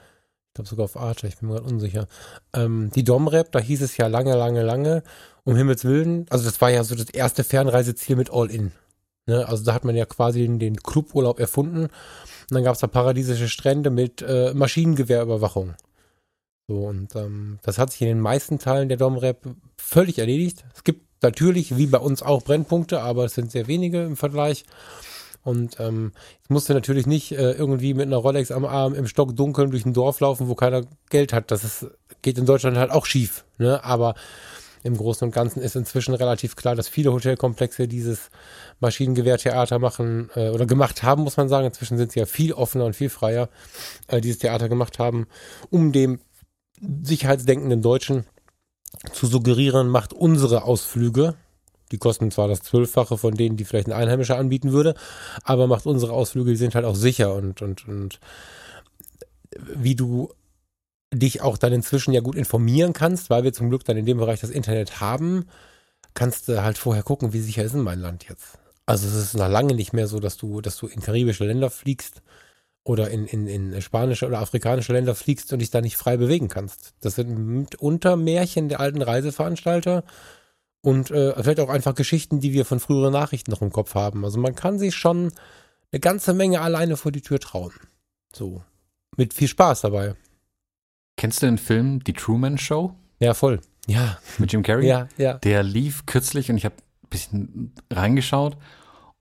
Ich glaube sogar auf Arte, ich bin mir gerade unsicher. Ähm, die Domrep, da hieß es ja lange, lange, lange, um Himmels Willen. Also das war ja so das erste Fernreiseziel mit All-In. Ne? Also da hat man ja quasi den, Cluburlaub erfunden. Und dann gab es da paradiesische Strände mit äh, Maschinengewehrüberwachung. So, und ähm, das hat sich in den meisten Teilen der Domrep völlig erledigt. Es gibt natürlich, wie bei uns auch, Brennpunkte, aber es sind sehr wenige im Vergleich. Und ähm, ich musste natürlich nicht äh, irgendwie mit einer Rolex am Arm im Stock dunkeln durch ein Dorf laufen, wo keiner Geld hat. Das ist, geht in Deutschland halt auch schief. Ne? Aber im Großen und Ganzen ist inzwischen relativ klar, dass viele Hotelkomplexe dieses Maschinengewehrtheater machen äh, oder gemacht haben, muss man sagen. Inzwischen sind sie ja viel offener und viel freier, äh, dieses Theater gemacht haben, um dem sicherheitsdenkenden Deutschen zu suggerieren, macht unsere Ausflüge, die kosten zwar das Zwölffache von denen, die vielleicht ein Einheimischer anbieten würde, aber macht unsere Ausflüge, die sind halt auch sicher und, und, und wie du dich auch dann inzwischen ja gut informieren kannst, weil wir zum Glück dann in dem Bereich das Internet haben, kannst du halt vorher gucken, wie sicher ist denn mein Land jetzt. Also es ist noch lange nicht mehr so, dass du, dass du in karibische Länder fliegst oder in, in, in spanische oder afrikanische Länder fliegst und dich da nicht frei bewegen kannst. Das sind mitunter Märchen der alten Reiseveranstalter und äh, vielleicht auch einfach Geschichten, die wir von früheren Nachrichten noch im Kopf haben. Also man kann sich schon eine ganze Menge alleine vor die Tür trauen. So. Mit viel Spaß dabei. Kennst du den Film Die Truman Show Ja, voll. Ja, mit Jim Carrey? ja, ja. Der lief kürzlich und ich habe ein bisschen reingeschaut.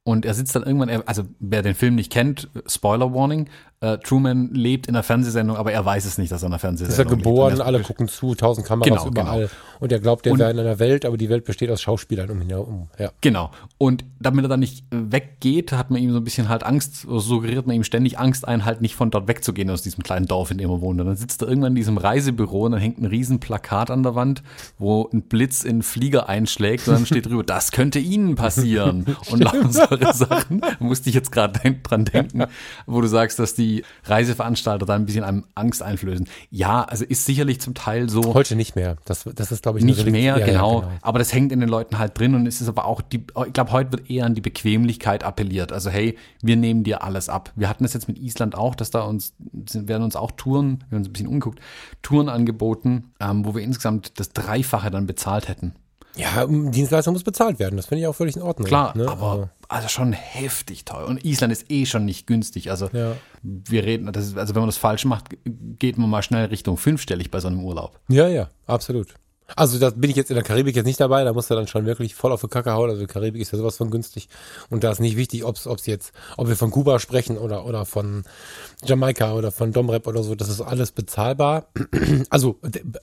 Und er sitzt dann irgendwann, also wer den Film nicht kennt, Spoiler Warning, äh, Truman lebt in einer Fernsehsendung, aber er weiß es nicht, dass er in einer Ist er Fernsehsendung geboren, lebt. Alle gucken zu, tausend Kameras Genau, überall. Und er glaubt, er wäre in einer Welt, aber die Welt besteht aus Schauspielern um ihn herum. Ja. Genau. Und damit er dann nicht äh, weggeht, hat man ihm so ein bisschen halt Angst, suggeriert man ihm ständig Angst ein, halt nicht von dort wegzugehen aus diesem kleinen Dorf, in dem er wohnt. Und dann sitzt er irgendwann in diesem Reisebüro und dann hängt ein riesen Plakat an der Wand, wo ein Blitz in einen Flieger einschlägt und dann steht drüber, das könnte Ihnen passieren. Und lauter solche Sachen. Da musste ich jetzt gerade dran denken, wo du sagst, dass die Reiseveranstalter da ein bisschen einem Angst einflößen. Ja, also ist sicherlich zum Teil so Heute nicht mehr. Das, das ist, glaube ich, nicht mehr, Ja, ja, genau. Aber das hängt in den Leuten halt drin und es ist aber auch die, ich glaube, heute wird eher an die Bequemlichkeit appelliert. Also hey, wir nehmen dir alles ab. Wir hatten das jetzt mit Island auch, dass da uns, sind, werden uns auch Touren, wir haben uns ein bisschen umgeguckt, Touren angeboten, ähm, wo wir insgesamt das Dreifache dann bezahlt hätten. Ja, um, Dienstleistung muss bezahlt werden. Das finde ich auch völlig in Ordnung. Klar, ne? aber also schon heftig teuer. Und Island ist eh schon nicht günstig. Also Ja. Wir reden, ist, also wenn man das falsch macht, geht man mal schnell Richtung fünfstellig bei so einem Urlaub. Ja, ja, absolut. Also da bin ich jetzt in der Karibik jetzt nicht dabei, da musst du dann schon wirklich voll auf die Kacke hauen. Also Karibik ist ja sowas von günstig. Und da ist nicht wichtig, ob es jetzt, ob wir von Kuba sprechen oder, oder von Jamaika oder von Domrep oder so, das ist alles bezahlbar. Also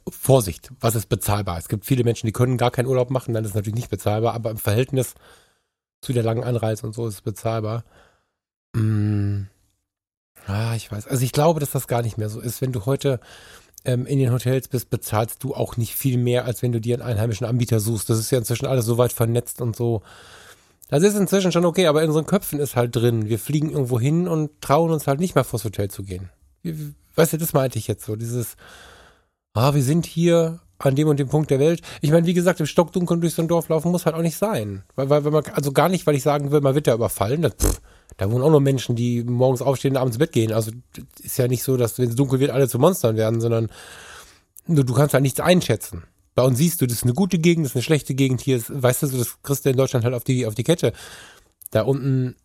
Vorsicht, was ist bezahlbar? Es gibt viele Menschen, die können gar keinen Urlaub machen, dann ist es natürlich nicht bezahlbar, aber im Verhältnis zu der langen Anreise und so ist es bezahlbar. Mm. Ah, ich weiß. Also ich glaube, dass das gar nicht mehr so ist. Wenn du heute ähm, in den Hotels bist, bezahlst du auch nicht viel mehr, als wenn du dir einen einheimischen Anbieter suchst. Das ist ja inzwischen alles so weit vernetzt und so. Das ist inzwischen schon okay, aber in unseren Köpfen ist halt drin. Wir fliegen irgendwo hin und trauen uns halt nicht mehr vors Hotel zu gehen. Weißt du, das meinte ich jetzt so. Dieses, ah, wir sind hier an dem und dem Punkt der Welt. Ich meine, wie gesagt, im Stockdunkeln durch so ein Dorf laufen muss halt auch nicht sein. Weil, weil, wenn man, also gar nicht, weil ich sagen will, man wird da überfallen. Das, pff, da wohnen auch nur Menschen, die morgens aufstehen und abends ins Bett gehen. Also ist ja nicht so, dass, wenn es dunkel wird, alle zu Monstern werden, sondern du, du kannst halt nichts einschätzen. Bei uns siehst du, das ist eine gute Gegend, das ist eine schlechte Gegend. Hier ist, weißt du, das kriegst du in Deutschland halt auf die, auf die Kette. Da unten,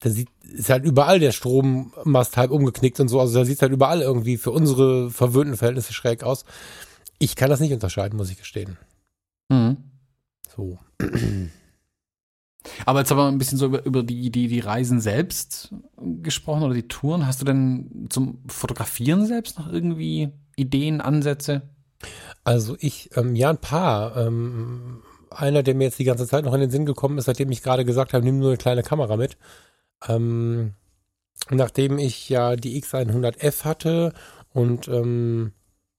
da sieht, ist halt überall der Strommast halb umgeknickt und so. Also da sieht es halt überall irgendwie für unsere verwöhnten Verhältnisse schräg aus. Ich kann das nicht unterscheiden, muss ich gestehen. Mhm. So. Aber jetzt aber ein bisschen so über, über die, die, die Reisen selbst gesprochen oder die Touren. Hast du denn zum Fotografieren selbst noch irgendwie Ideen, Ansätze? Also ich, ähm, ja, ein paar. Ähm, einer, der mir jetzt die ganze Zeit noch in den Sinn gekommen ist, seitdem ich gerade gesagt habe, nimm nur eine kleine Kamera mit. Ähm, nachdem ich ja die X100F hatte und ähm,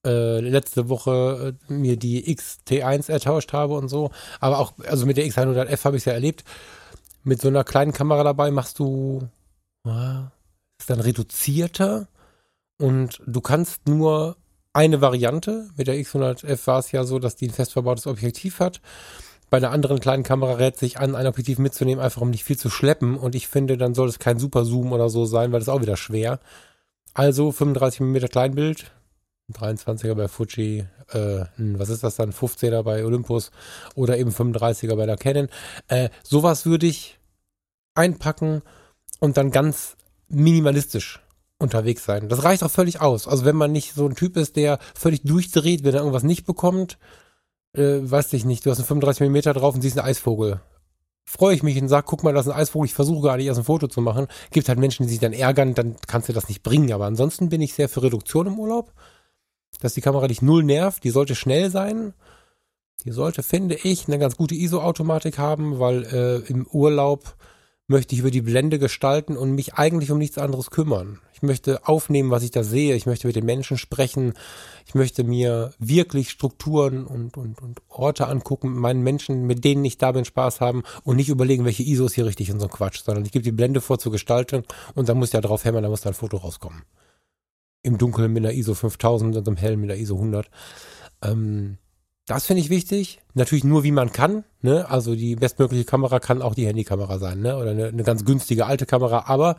äh, letzte Woche äh, mir die XT1 ertauscht habe und so. Aber auch, also mit der X100F habe ich es ja erlebt. Mit so einer kleinen Kamera dabei machst du, äh, ist dann reduzierter und du kannst nur eine Variante. Mit der X100F war es ja so, dass die ein fest verbautes Objektiv hat. Bei einer anderen kleinen Kamera rät sich an, ein Objektiv mitzunehmen, einfach um nicht viel zu schleppen. Und ich finde, dann soll es kein Super Zoom oder so sein, weil das ist auch wieder schwer. Also 35 mm Kleinbild, 23er bei Fuji, äh, was ist das dann, 15er bei Olympus oder eben 35er bei der Canon. Äh, sowas würde ich einpacken und dann ganz minimalistisch unterwegs sein. Das reicht auch völlig aus. Also wenn man nicht so ein Typ ist, der völlig durchdreht, wenn er irgendwas nicht bekommt, äh, weiß ich nicht, du hast einen 35 mm drauf und siehst einen Eisvogel. Freue ich mich und sag, guck mal, das ist ein Eisvogel, ich versuche gar nicht erst ein Foto zu machen. Gibt halt Menschen, die sich dann ärgern, dann kannst du das nicht bringen. Aber ansonsten bin ich sehr für Reduktion im Urlaub dass die Kamera dich null nervt. Die sollte schnell sein. Die sollte, finde ich, eine ganz gute ISO-Automatik haben, weil äh, im Urlaub möchte ich über die Blende gestalten und mich eigentlich um nichts anderes kümmern. Ich möchte aufnehmen, was ich da sehe. Ich möchte mit den Menschen sprechen. Ich möchte mir wirklich Strukturen und, und, und Orte angucken, meinen Menschen, mit denen ich da bin, Spaß haben und nicht überlegen, welche ISOs hier richtig und so Quatsch, sondern ich gebe die Blende vor zur Gestaltung und dann muss ja drauf hämmern, da muss da ein Foto rauskommen im Dunkeln mit einer ISO 5000 und im Hellen mit einer ISO 100. Ähm, das finde ich wichtig. Natürlich nur, wie man kann. Ne? Also die bestmögliche Kamera kann auch die Handykamera sein, ne? Oder eine, eine ganz günstige alte Kamera. Aber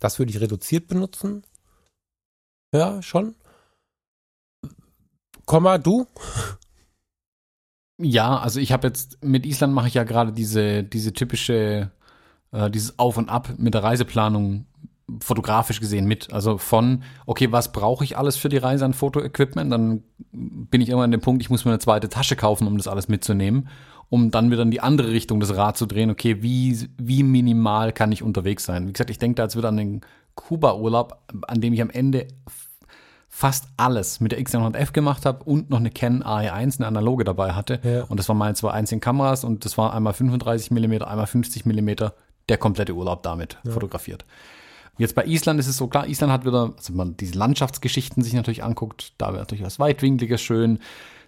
das würde ich reduziert benutzen. Ja, schon. Komma, du? Ja, also ich habe jetzt mit Island mache ich ja gerade diese diese typische äh, dieses Auf und Ab mit der Reiseplanung fotografisch gesehen mit. Also von, okay, was brauche ich alles für die Reise an Fotoequipment? Dann bin ich immer an dem Punkt, ich muss mir eine zweite Tasche kaufen, um das alles mitzunehmen, um dann wieder in die andere Richtung das Rad zu drehen. Okay, wie, wie minimal kann ich unterwegs sein? Wie gesagt, ich denke da jetzt wieder an den Kuba-Urlaub, an dem ich am Ende fast alles mit der X100F gemacht habe und noch eine Canon AE1, eine analoge dabei hatte. Ja. Und das waren meine zwei einzigen Kameras und das war einmal 35 mm, einmal 50 mm, der komplette Urlaub damit ja. fotografiert. Jetzt bei Island ist es so klar, Island hat wieder, also wenn man diese Landschaftsgeschichten sich natürlich anguckt, da wäre natürlich was Weitwinkliges schön.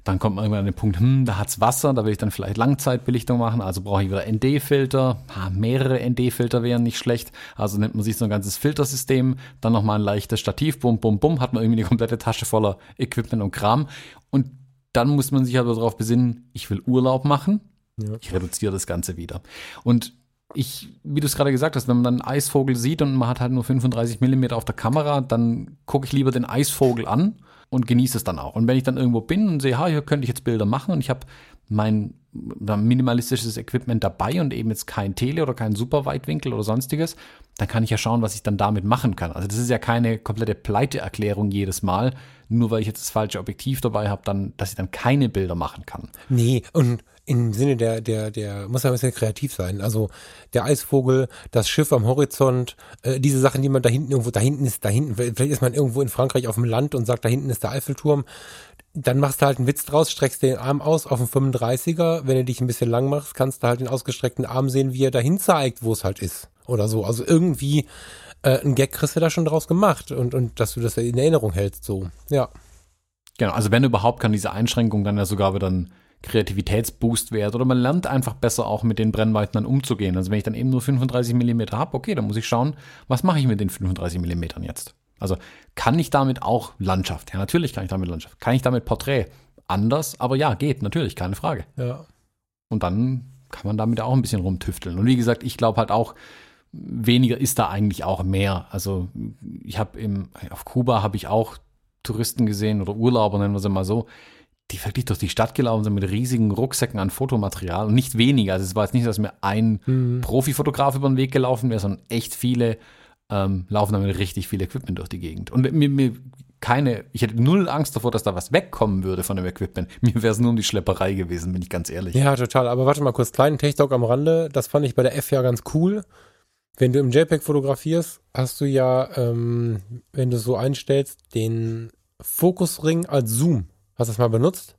Dann kommt man irgendwann an den Punkt, hm, da hat's Wasser, da will ich dann vielleicht Langzeitbelichtung machen, also brauche ich wieder ND-Filter. mehrere ND-Filter wären nicht schlecht. Also nimmt man sich so ein ganzes Filtersystem, dann nochmal ein leichtes Stativ, bum, bum, bum, hat man irgendwie eine komplette Tasche voller Equipment und Kram. Und dann muss man sich aber darauf besinnen, ich will Urlaub machen. Ja. Ich reduziere das Ganze wieder. Und ich, wie du es gerade gesagt hast, wenn man dann einen Eisvogel sieht und man hat halt nur 35 Millimeter auf der Kamera, dann gucke ich lieber den Eisvogel an und genieße es dann auch. Und wenn ich dann irgendwo bin und sehe, ha, hier könnte ich jetzt Bilder machen und ich habe mein minimalistisches Equipment dabei und eben jetzt kein Tele oder kein Superweitwinkel oder sonstiges, dann kann ich ja schauen, was ich dann damit machen kann. Also das ist ja keine komplette Pleiteerklärung jedes Mal, nur weil ich jetzt das falsche Objektiv dabei habe, dann, dass ich dann keine Bilder machen kann. Nee, und im Sinne der, der, der, muss ja ein bisschen kreativ sein. Also der Eisvogel, das Schiff am Horizont, äh, diese Sachen, die man da hinten irgendwo, da hinten ist, da hinten, vielleicht ist man irgendwo in Frankreich auf dem Land und sagt, da hinten ist der Eiffelturm. Dann machst du halt einen Witz draus, streckst den Arm aus auf den 35er. Wenn du dich ein bisschen lang machst, kannst du halt den ausgestreckten Arm sehen, wie er dahin zeigt, wo es halt ist. Oder so. Also irgendwie äh, ein Gag kriegst du da schon draus gemacht und, und dass du das in Erinnerung hältst, so. Ja. Genau, also wenn überhaupt, kann diese Einschränkung dann ja sogar wieder ein Kreativitätsboost wert oder man lernt einfach besser auch mit den Brennweiten dann umzugehen. Also wenn ich dann eben nur 35 mm habe, okay, dann muss ich schauen, was mache ich mit den 35 mm jetzt? Also kann ich damit auch Landschaft? Ja, natürlich kann ich damit Landschaft. Kann ich damit Porträt? Anders, aber ja, geht, natürlich, keine Frage. Ja. Und dann kann man damit auch ein bisschen rumtüfteln. Und wie gesagt, ich glaube halt auch, weniger ist da eigentlich auch mehr. Also ich habe im auf Kuba habe ich auch Touristen gesehen oder Urlauber, nennen wir sie mal so, die wirklich durch die Stadt gelaufen sind mit riesigen Rucksäcken an Fotomaterial und nicht weniger. Also es war jetzt nicht, dass mir ein mhm. Profifotograf über den Weg gelaufen wäre, sondern echt viele ähm, laufen damit richtig viel Equipment durch die Gegend. Und mir, mir keine, ich hätte null Angst davor, dass da was wegkommen würde von dem Equipment. Mir wäre es nur um die Schlepperei gewesen, bin ich ganz ehrlich. Ja, total. Aber warte mal kurz, kleinen Tech-Talk am Rande. Das fand ich bei der F ja ganz cool. Wenn du im JPEG fotografierst, hast du ja, ähm, wenn du so einstellst, den Fokusring als Zoom. Hast du das mal benutzt?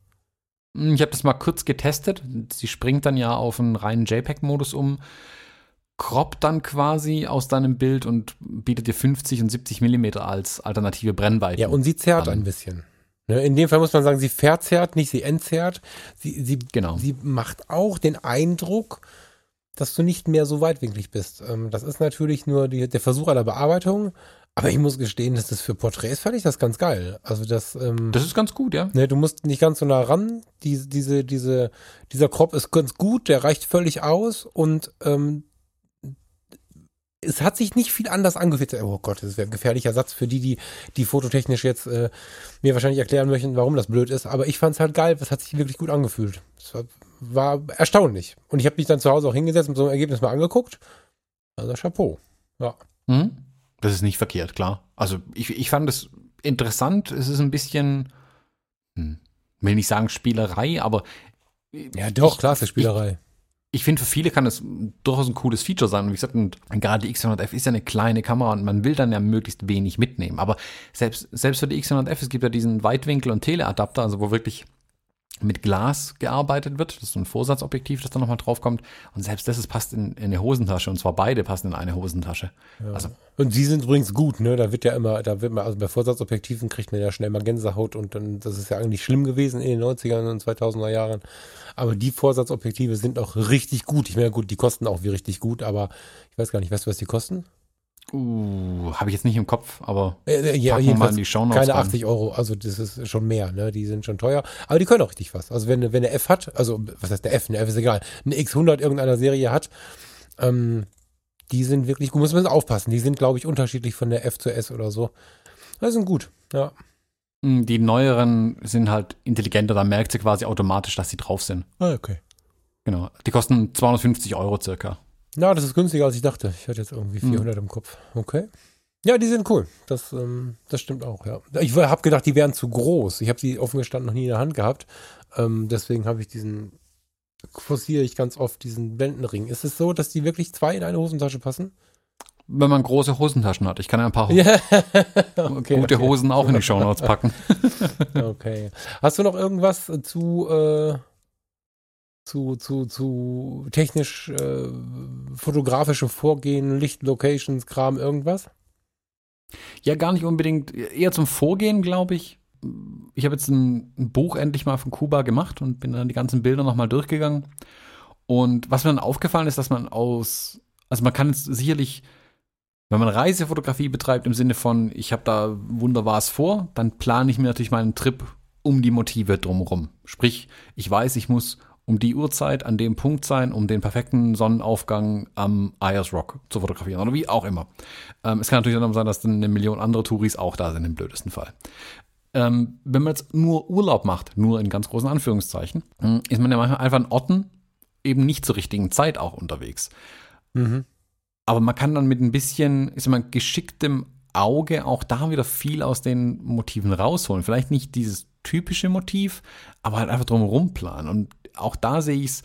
Hm, ich habe das mal kurz getestet. Sie springt dann ja auf einen reinen JPEG-Modus um, croppt dann quasi aus deinem Bild und bietet dir 50 und 70 Millimeter als alternative Brennweite. Ja, und sie zerrt an. ein bisschen. Ne, in dem Fall muss man sagen, sie verzerrt, nicht sie entzerrt. Sie, sie, genau. sie macht auch den Eindruck, dass du nicht mehr so weitwinklig bist. Ähm, das ist natürlich nur die, der Versuch einer Bearbeitung, aber ich muss gestehen, dass das für Porträts fand ich das ganz geil. Also das. Ähm, das ist ganz gut, ja. Ne, du musst nicht ganz so nah ran. Die, diese, diese, dieser Crop ist ganz gut, der reicht völlig aus und ähm, es hat sich nicht viel anders angefühlt. Oh Gott, das wäre ein gefährlicher Satz für die, die, die fototechnisch jetzt äh, mir wahrscheinlich erklären möchten, warum das blöd ist. Aber ich fand es halt geil, es hat sich wirklich gut angefühlt. Es war, war erstaunlich. Und ich habe mich dann zu Hause auch hingesetzt und so ein Ergebnis mal angeguckt. Also Chapeau. Ja. Mhm. Das ist nicht verkehrt, klar. Also ich, ich fand es interessant. Es ist ein bisschen, hm, will nicht sagen Spielerei, aber ja, doch, klasse Spielerei. Ich, ich finde, für viele kann es durchaus ein cooles Feature sein. Und wie gesagt, gerade die X100F ist ja eine kleine Kamera und man will dann ja möglichst wenig mitnehmen. Aber selbst, selbst für die X100F, es gibt ja diesen Weitwinkel- und Teleadapter, also wo wirklich mit Glas gearbeitet wird. Das ist so ein Vorsatzobjektiv, das da nochmal draufkommt. Und selbst das ist, passt in, in, eine Hosentasche. Und zwar beide passen in eine Hosentasche. Ja. Also, und die sind übrigens gut, ne? Da wird ja immer, da wird man, also bei Vorsatzobjektiven kriegt man ja schnell mal Gänsehaut und dann, das ist ja eigentlich schlimm gewesen in den 90ern und 2000er Jahren. Aber die Vorsatzobjektive sind auch richtig gut. Ich meine, gut, die kosten auch wie richtig gut, aber ich weiß gar nicht, weißt du, was die kosten? Uh, habe ich jetzt nicht im Kopf, aber äh, äh ja, packen wir mal in die Shownotes Keine 80 Euro, also das ist schon mehr, ne? Die sind schon teuer, aber die können auch richtig was. Also wenn, wenn der F hat, also was heißt der F, eine F ist egal, eine X100 irgendeiner Serie hat, ähm, die sind wirklich gut, muss man aufpassen. Die sind, glaube ich, unterschiedlich von der F zur S oder so. Das sind gut, ja. Hm, die neueren sind halt intelligenter, da merkt sie quasi automatisch, dass sie drauf sind. Ah, okay. Genau. Die kosten 250 Euro circa. Na, das ist günstiger, als ich dachte. Ich hatte jetzt irgendwie 400 mhm. im Kopf. Okay. Ja, die sind cool. Das, ähm, das stimmt auch, ja. Ich habe gedacht, die wären zu groß. Ich habe sie offen gestanden noch nie in der Hand gehabt. Ähm, deswegen habe ich diesen, forciere ich ganz oft diesen Blendenring. Ist es so, dass die wirklich zwei in eine Hosentasche passen? Wenn man große Hosentaschen hat. Ich kann ja ein paar yeah. okay, gute okay. Hosen auch in die Shownotes packen. okay. Hast du noch irgendwas zu äh, zu, zu, zu technisch äh, fotografischem Vorgehen, Licht, Locations, Kram, irgendwas? Ja, gar nicht unbedingt. Eher zum Vorgehen, glaube ich. Ich habe jetzt ein, ein, Buch endlich mal von Kuba gemacht und bin dann die ganzen Bilder nochmal durchgegangen. Und was mir dann aufgefallen ist, dass man aus, also man kann jetzt sicherlich, wenn man Reisefotografie betreibt im Sinne von, ich habe da wunderbares vor, dann plane ich mir natürlich meinen Trip um die Motive drumherum. Sprich, ich weiß, ich muss um die Uhrzeit an dem Punkt sein, um den perfekten Sonnenaufgang am Ayers Rock zu fotografieren oder wie auch immer. Ähm, es kann natürlich dann sein, dass dann eine Million andere Touris auch da sind im blödesten Fall. Ähm, wenn man jetzt nur Urlaub macht, nur in ganz großen Anführungszeichen, hm, ist man ja manchmal einfach in Orten eben nicht zur richtigen Zeit auch unterwegs. Mhm. Aber man kann dann mit ein bisschen, ist man geschicktem Auge auch da wieder viel aus den Motiven rausholen. Vielleicht nicht dieses typische Motiv, aber halt einfach drumherum planen. Und auch da sehe ich es,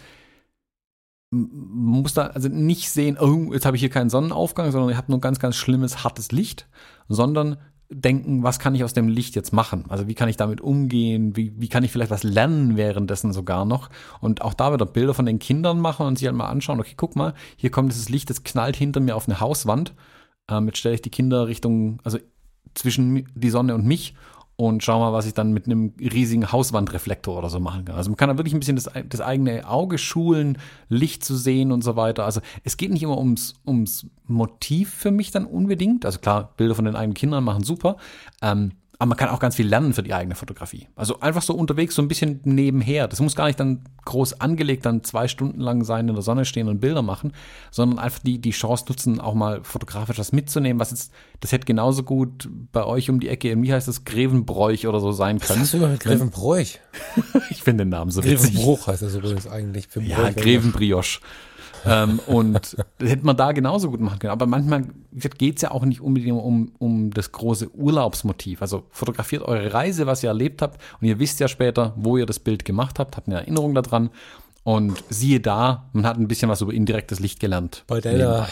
muss da also nicht sehen, oh, jetzt habe ich hier keinen Sonnenaufgang, sondern ich habe nur ganz, ganz schlimmes, hartes Licht, sondern denken, was kann ich aus dem Licht jetzt machen? Also wie kann ich damit umgehen? Wie, wie kann ich vielleicht was lernen währenddessen sogar noch? Und auch da wieder Bilder von den Kindern machen und sich halt mal anschauen, okay, guck mal, hier kommt dieses Licht, das knallt hinter mir auf eine Hauswand. Ähm, jetzt stelle ich die Kinder Richtung, also zwischen die Sonne und mich und schau mal, was ich dann mit einem riesigen Hauswandreflektor oder so machen kann. Also man kann da wirklich ein bisschen das, das eigene Auge schulen, Licht zu sehen und so weiter. Also es geht nicht immer ums, ums Motiv für mich dann unbedingt. Also klar, Bilder von den eigenen Kindern machen super. Ähm, aber man kann auch ganz viel lernen für die eigene Fotografie. Also einfach so unterwegs, so ein bisschen nebenher. Das muss gar nicht dann groß angelegt, dann zwei Stunden lang sein, in der Sonne stehen und Bilder machen, sondern einfach die, die Chance nutzen, auch mal fotografisch was mitzunehmen, was jetzt, das hätte genauso gut bei euch um die Ecke, wie heißt das, Grevenbräuch oder so sein können. Was hast du mit Grevenbräuch? ich finde den Namen so witzig. Grevenbruch heißt das übrigens eigentlich. Für ja, Grevenbrioche ähm, und das hätte man da genauso gut machen können. Aber manchmal geht es ja auch nicht unbedingt um, um das große Urlaubsmotiv. Also fotografiert eure Reise, was ihr erlebt habt. Und ihr wisst ja später, wo ihr das Bild gemacht habt, habt eine Erinnerung daran. Und siehe da, man hat ein bisschen was über indirektes Licht gelernt. Bei deiner,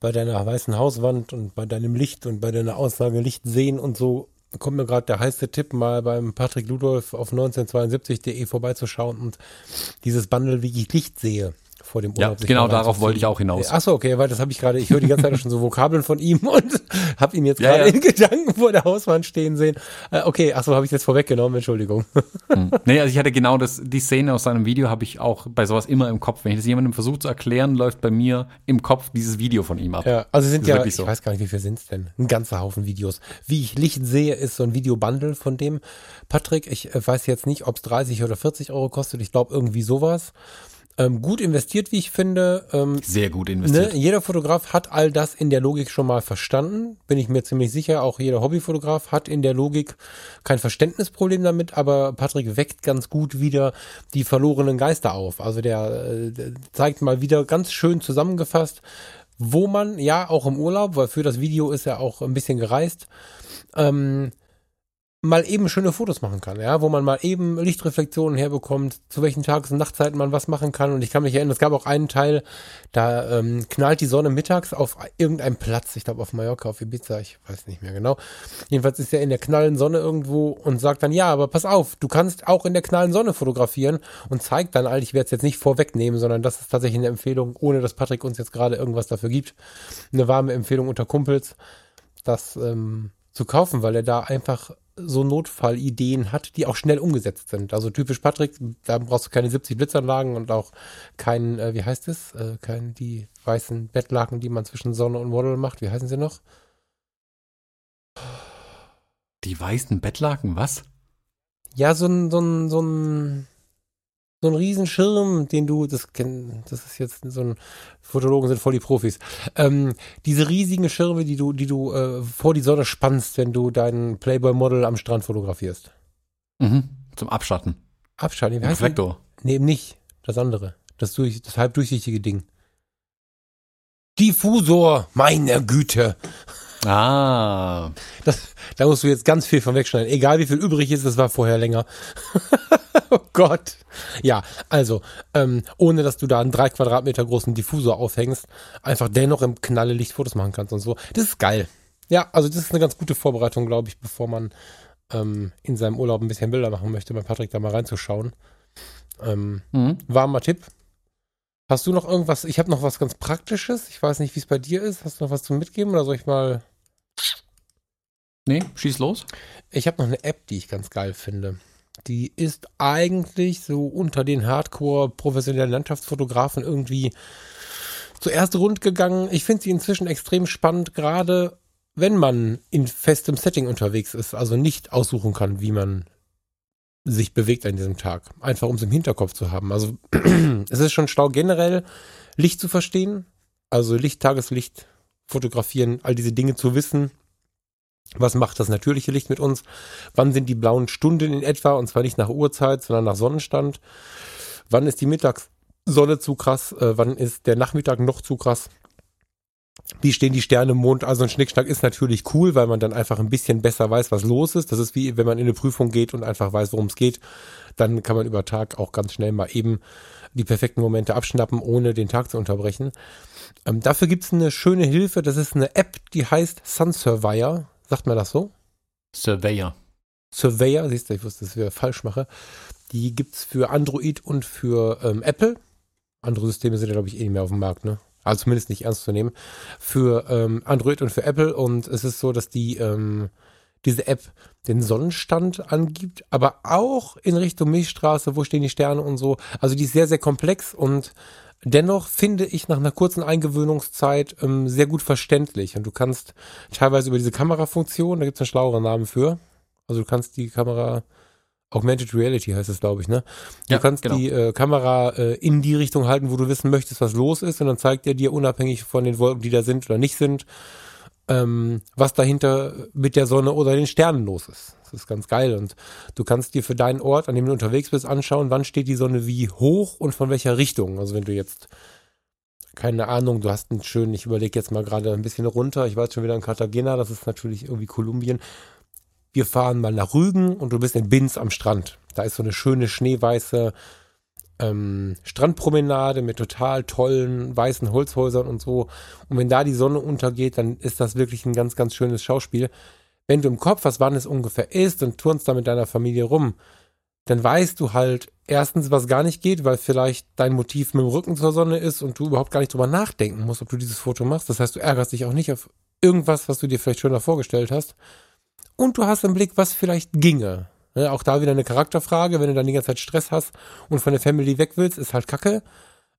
bei deiner weißen Hauswand und bei deinem Licht und bei deiner Aussage Licht sehen und so kommt mir gerade der heiße Tipp, mal beim Patrick Ludolf auf 1972.de vorbeizuschauen und dieses Bundle, wie ich Licht sehe vor dem Urlaub. Ja, genau darauf wollte ich auch hinaus. Achso, okay, weil das habe ich gerade, ich höre die ganze Zeit schon so Vokabeln von ihm und habe ihn jetzt gerade ja, ja. in Gedanken vor der Hauswand stehen sehen. Äh, okay, achso, habe ich jetzt vorweggenommen, Entschuldigung. Hm. Nee, also ich hatte genau das, die Szene aus seinem Video habe ich auch bei sowas immer im Kopf. Wenn ich das jemandem versuche zu erklären, läuft bei mir im Kopf dieses Video von ihm ab. Ja, also sind ja, ich so. weiß gar nicht, wie viel sind es denn? Ein ganzer Haufen Videos. Wie ich Licht sehe, ist so ein Videobundle von dem Patrick. Ich äh, weiß jetzt nicht, ob es 30 oder 40 Euro kostet. Ich glaube irgendwie sowas. Ähm, gut investiert, wie ich finde. Ähm, Sehr gut investiert. Ne? Jeder Fotograf hat all das in der Logik schon mal verstanden, bin ich mir ziemlich sicher. Auch jeder Hobbyfotograf hat in der Logik kein Verständnisproblem damit, aber Patrick weckt ganz gut wieder die verlorenen Geister auf. Also der, äh, der zeigt mal wieder ganz schön zusammengefasst, wo man, ja, auch im Urlaub, weil für das Video ist er auch ein bisschen gereist, ähm, mal eben schöne Fotos machen kann, ja, wo man mal eben Lichtreflexionen herbekommt, zu welchen Tages- und Nachtzeiten man was machen kann. Und ich kann mich erinnern, es gab auch einen Teil, da ähm, knallt die Sonne mittags auf irgendeinem Platz, ich glaube auf Mallorca, auf Ibiza, ich weiß nicht mehr genau. Jedenfalls ist er in der knallen Sonne irgendwo und sagt dann, ja, aber pass auf, du kannst auch in der knallen Sonne fotografieren und zeigt dann halt, ich werde es jetzt nicht vorwegnehmen, sondern das ist tatsächlich eine Empfehlung, ohne dass Patrick uns jetzt gerade irgendwas dafür gibt. Eine warme Empfehlung unter Kumpels, das ähm, zu kaufen, weil er da einfach so Notfallideen hat, die auch schnell umgesetzt sind. Also typisch Patrick, da brauchst du keine 70 Blitzanlagen und auch kein, äh, wie heißt es, äh, kein die weißen Bettlaken, die man zwischen Sonne und Model macht. Wie heißen sie noch? Die weißen Bettlaken, was? Ja, so ein, so ein, so ein so ein Riesenschirm, den du, das das ist jetzt so ein, Fotologen sind voll die Profis. Ähm, diese riesigen Schirme, die du, die du äh, vor die Sonne spannst, wenn du dein Playboy-Model am Strand fotografierst. Mhm. Zum Abschatten. Abschatten, wie heißt Reflektor. Nee, eben nicht. Das andere. Das, durch, das halbdurchsichtige Ding. Diffusor, meine Güte. Ah. Das, da musst du jetzt ganz viel von wegschneiden. Egal wie viel übrig ist, das war vorher länger. oh Gott. Ja, also, ähm, ohne dass du da einen drei Quadratmeter großen Diffusor aufhängst, einfach dennoch im Knalle Licht Fotos machen kannst und so. Das ist geil. Ja, also das ist eine ganz gute Vorbereitung, glaube ich, bevor man ähm, in seinem Urlaub ein bisschen Bilder machen möchte, bei Patrick da mal reinzuschauen. Ähm, mhm. Warmer Tipp. Hast du noch irgendwas? Ich habe noch was ganz Praktisches. Ich weiß nicht, wie es bei dir ist. Hast du noch was zum Mitgeben oder soll ich mal. Nee, schieß los. Ich habe noch eine App, die ich ganz geil finde. Die ist eigentlich so unter den Hardcore professionellen Landschaftsfotografen irgendwie zuerst rund gegangen. Ich finde sie inzwischen extrem spannend, gerade wenn man in festem Setting unterwegs ist, also nicht aussuchen kann, wie man sich bewegt an diesem Tag. Einfach um es im Hinterkopf zu haben. Also es ist schon schlau, generell Licht zu verstehen. Also Licht, Tageslicht, fotografieren, all diese Dinge zu wissen. Was macht das natürliche Licht mit uns? Wann sind die blauen Stunden in etwa? Und zwar nicht nach Uhrzeit, sondern nach Sonnenstand. Wann ist die Mittagssonne zu krass? Äh, wann ist der Nachmittag noch zu krass? Wie stehen die Sterne im Mond? Also ein Schnickschnack ist natürlich cool, weil man dann einfach ein bisschen besser weiß, was los ist. Das ist wie, wenn man in eine Prüfung geht und einfach weiß, worum es geht. Dann kann man über Tag auch ganz schnell mal eben die perfekten Momente abschnappen, ohne den Tag zu unterbrechen. Ähm, dafür gibt's eine schöne Hilfe. Das ist eine App, die heißt Sun Surveyor. Sagt man das so? Surveyor. Surveyor, siehst du, ich wusste, dass ich wieder falsch mache. Die gibt's für Android und für ähm, Apple. Andere Systeme sind ja, glaube ich, eh nicht mehr auf dem Markt, ne? Also zumindest nicht ernst zu nehmen, für ähm, Android und für Apple. Und es ist so, dass die ähm, diese App den Sonnenstand angibt, aber auch in Richtung Milchstraße, wo stehen die Sterne und so. Also die ist sehr, sehr komplex und dennoch finde ich nach einer kurzen Eingewöhnungszeit ähm, sehr gut verständlich. Und du kannst teilweise über diese Kamerafunktion, da gibt es einen schlaueren Namen für, also du kannst die Kamera Augmented Reality heißt es, glaube ich, ne? Du Ja, kannst genau. die äh, Kamera äh, in die Richtung halten, wo du wissen möchtest, was los ist, und dann zeigt er dir unabhängig von den Wolken, die da sind oder nicht sind, ähm, was dahinter mit der Sonne oder den Sternen los ist. Das ist ganz geil. Und du kannst dir für deinen Ort, an dem du unterwegs bist, anschauen, wann steht die Sonne wie hoch und von welcher Richtung. Also wenn du jetzt keine Ahnung, du hast einen schönen, ich überlege jetzt mal gerade ein bisschen runter, ich war jetzt schon wieder in Cartagena, das ist natürlich irgendwie Kolumbien. Wir fahren mal nach Rügen und du bist in Binz am Strand. Da ist so eine schöne schneeweiße ähm, Strandpromenade mit total tollen weißen Holzhäusern und so. Und wenn da die Sonne untergeht, dann ist das wirklich ein ganz, ganz schönes Schauspiel. Wenn du im Kopf hast, wann es ungefähr ist und turnst da mit deiner Familie rum, dann weißt du halt erstens, was gar nicht geht, weil vielleicht dein Motiv mit dem Rücken zur Sonne ist und du überhaupt gar nicht drüber nachdenken musst, ob du dieses Foto machst. Das heißt, du ärgerst dich auch nicht auf irgendwas, was du dir vielleicht schöner vorgestellt hast. Und du hast im Blick, was vielleicht ginge. Ne, auch da wieder eine Charakterfrage, wenn du dann die ganze Zeit Stress hast und von der Family weg willst, ist halt kacke.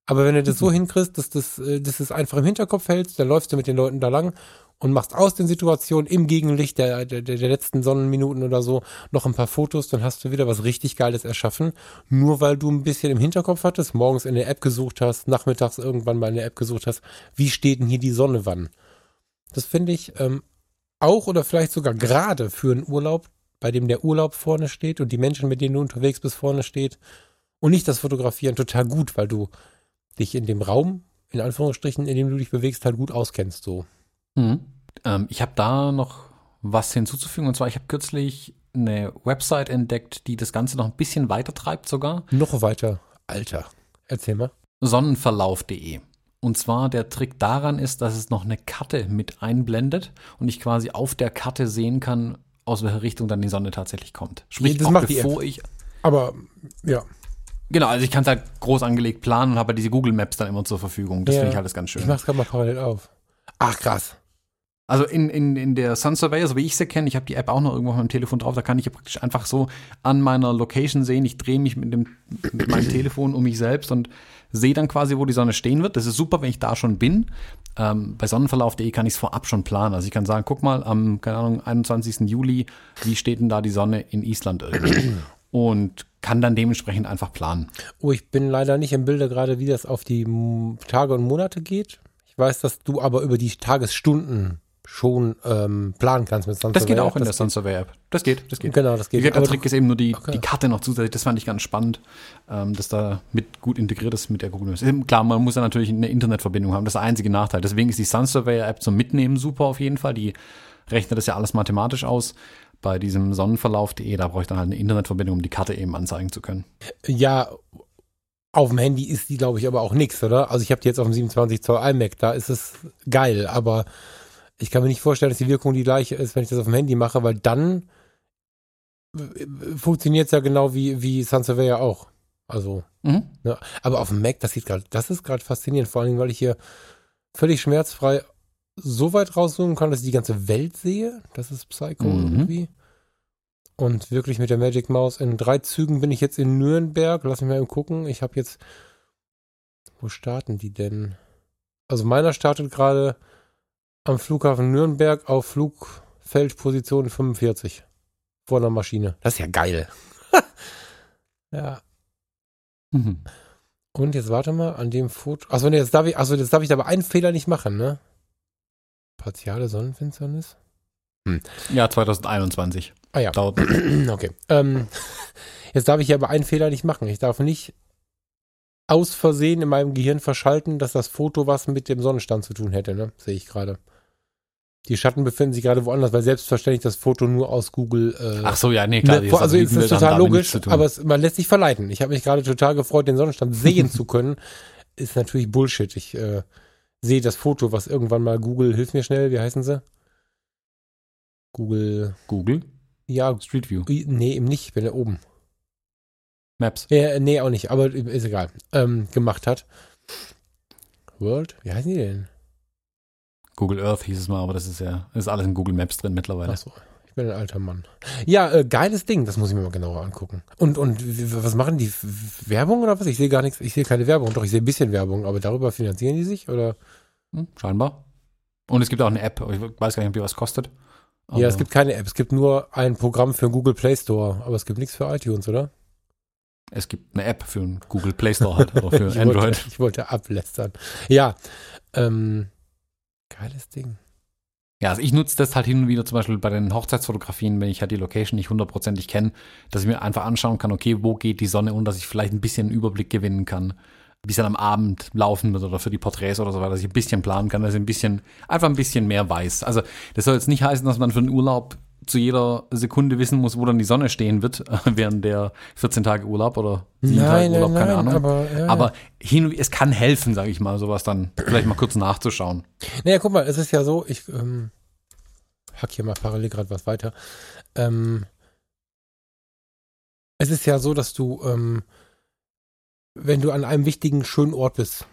Aber wenn du das so hinkriegst, dass, das, äh, dass du es einfach im Hinterkopf hältst, dann läufst du mit den Leuten da lang und machst aus den Situationen im Gegenlicht der, der, der letzten Sonnenminuten oder so noch ein paar Fotos, dann hast du wieder was richtig Geiles erschaffen. Nur weil du ein bisschen im Hinterkopf hattest, morgens in der App gesucht hast, nachmittags irgendwann mal in der App gesucht hast, wie steht denn hier die Sonne wann? Das finde ich ähm, auch oder vielleicht sogar gerade für einen Urlaub, bei dem der Urlaub vorne steht und die Menschen, mit denen du unterwegs bist, vorne steht und nicht das Fotografieren total gut, weil du dich in dem Raum, in Anführungsstrichen, in dem du dich bewegst, halt gut auskennst so. Mhm. Ähm, ich habe da noch was hinzuzufügen. Und zwar, ich habe kürzlich eine Website entdeckt, die das Ganze noch ein bisschen weiter treibt sogar. Noch weiter. Alter. Erzähl mal. Sonnenverlauf.de. Und zwar der Trick daran ist, dass es noch eine Karte mit einblendet und ich quasi auf der Karte sehen kann, aus welcher Richtung dann die Sonne tatsächlich kommt. Sprich, das macht bevor ich Aber ja. Genau, also ich kann es halt groß angelegt planen und habe halt diese Google Maps dann immer zur Verfügung. Das Ja. finde ich alles ganz schön. Ich mach's gerade mal parallel auf. Ach krass. Also in, in, in der Sun Surveyor, so wie ich sie kenne, ich habe die App auch noch irgendwo auf meinem Telefon drauf, da kann ich ja praktisch einfach so an meiner Location sehen. Ich drehe mich mit, dem, mit meinem Telefon um mich selbst und sehe dann quasi, wo die Sonne stehen wird. Das ist super, wenn ich da schon bin. Ähm, bei sonnenverlauf.de kann ich es vorab schon planen. Also ich kann sagen, guck mal, am, keine Ahnung, 21. Juli, wie steht denn da die Sonne in Island irgendwie? Und kann dann dementsprechend einfach planen. Oh, ich bin leider nicht im Bilde gerade, wie das auf die Tage und Monate geht. Ich weiß, dass du aber über die Tagesstunden schon ähm, planen kannst mit Sun Das geht auch in der Das Sun Surveyor App. Das geht, das geht. Genau, das geht. Gesagt, der Trick ist eben nur die, Okay. die Karte noch zusätzlich. Das fand ich ganz spannend, ähm, dass da mit gut integriert ist mit der Google Maps. Eben, Klar, man muss ja natürlich eine Internetverbindung haben. Das ist der einzige Nachteil. Deswegen ist die Sun Surveyor App zum Mitnehmen super auf jeden Fall. Die rechnet das ja alles mathematisch aus. Bei diesem Sonnenverlauf.de, da brauche ich dann halt eine Internetverbindung, um die Karte eben anzeigen zu können. Ja, auf dem Handy ist die, glaube ich, aber auch nix, oder? Also ich habe die jetzt auf dem 27 Zoll iMac, da ist es geil, aber ich kann mir nicht vorstellen, dass die Wirkung die gleiche ist, wenn ich das auf dem Handy mache, weil dann funktioniert es ja genau wie, wie Sun Surveyor auch. Also, Mhm. ne? aber auf dem Mac, das sieht gerade, das ist gerade faszinierend, vor allen Dingen, weil ich hier völlig schmerzfrei so weit rauszoomen kann, dass ich die ganze Welt sehe. Das ist Psycho Mhm. irgendwie. Und wirklich mit der Magic Mouse in drei Zügen bin ich jetzt in Nürnberg. Lass mich mal eben gucken. Ich habe jetzt. Wo starten die denn? Also meiner startet gerade am Flughafen Nürnberg auf Flugfeldposition 45 vor einer Maschine. Das ist ja geil. ja. Mhm. Und jetzt warte mal, an dem Foto. Achso, nee, jetzt darf ich, achso, jetzt darf ich aber einen Fehler nicht machen, ne? Partiale Sonnenfinsternis? Ja, 2021. Ah ja. Dauert. Okay. Ähm, jetzt darf ich aber einen Fehler nicht machen. Ich darf nicht aus Versehen in meinem Gehirn verschalten, dass das Foto was mit dem Sonnenstand zu tun hätte, ne? Sehe ich gerade. Die Schatten befinden sich gerade woanders, weil selbstverständlich das Foto nur aus Google. Äh, Ach so, ja, nee, klar. ne, also ist das total logisch, aber es, man lässt sich verleiten. Ich habe mich gerade total gefreut, den Sonnenstand sehen zu können. Ist natürlich Bullshit. Ich äh, sehe das Foto, was irgendwann mal Google, hilf mir schnell, wie heißen sie? Google, Google, ja, Street View, nee, eben nicht, ich bin da oben. Maps. Ja, nee, auch nicht, aber ist egal. Ähm, gemacht hat. World? Wie heißen die denn? Google Earth hieß es mal, aber das ist ja, ist alles in Google Maps drin mittlerweile. Achso, ich bin ein alter Mann. Ja, äh, geiles Ding, das muss ich mir mal genauer angucken. Und, und was machen die? Werbung oder was? Ich sehe gar nichts, ich sehe keine Werbung. Doch, ich sehe ein bisschen Werbung, aber darüber finanzieren die sich oder? Hm, scheinbar. Und es gibt auch eine App, ich weiß gar nicht, ob die was kostet. ja, es gibt keine App, es gibt nur ein Programm für den Google Play Store, aber es gibt nichts für iTunes, oder? Es gibt eine App für den Google Play Store halt, oder für ich Android. Wollte, ich wollte ablästern. Ja, ähm, geiles Ding. Ja, also ich nutze das halt hin und wieder zum Beispiel bei den Hochzeitsfotografien, wenn ich halt die Location nicht hundertprozentig kenne, dass ich mir einfach anschauen kann, okay, wo geht die Sonne und dass ich vielleicht ein bisschen Überblick gewinnen kann, wie es dann am Abend laufen wird oder für die Porträts oder so weiter, dass ich ein bisschen planen kann, dass ich ein bisschen, einfach ein bisschen mehr weiß. Also das soll jetzt nicht heißen, dass man für den Urlaub zu jeder Sekunde wissen muss, wo dann die Sonne stehen wird während der 14 Tage Urlaub oder 7 Tage Urlaub, nein, keine nein, Ahnung. Aber, ja, Aber hin, es kann helfen, sage ich mal, sowas dann vielleicht mal kurz nachzuschauen. Naja, guck mal, es ist ja so, ich ähm, hack hier mal parallel gerade was weiter. Ähm, es ist ja so, dass du, ähm, wenn du an einem wichtigen, schönen Ort bist,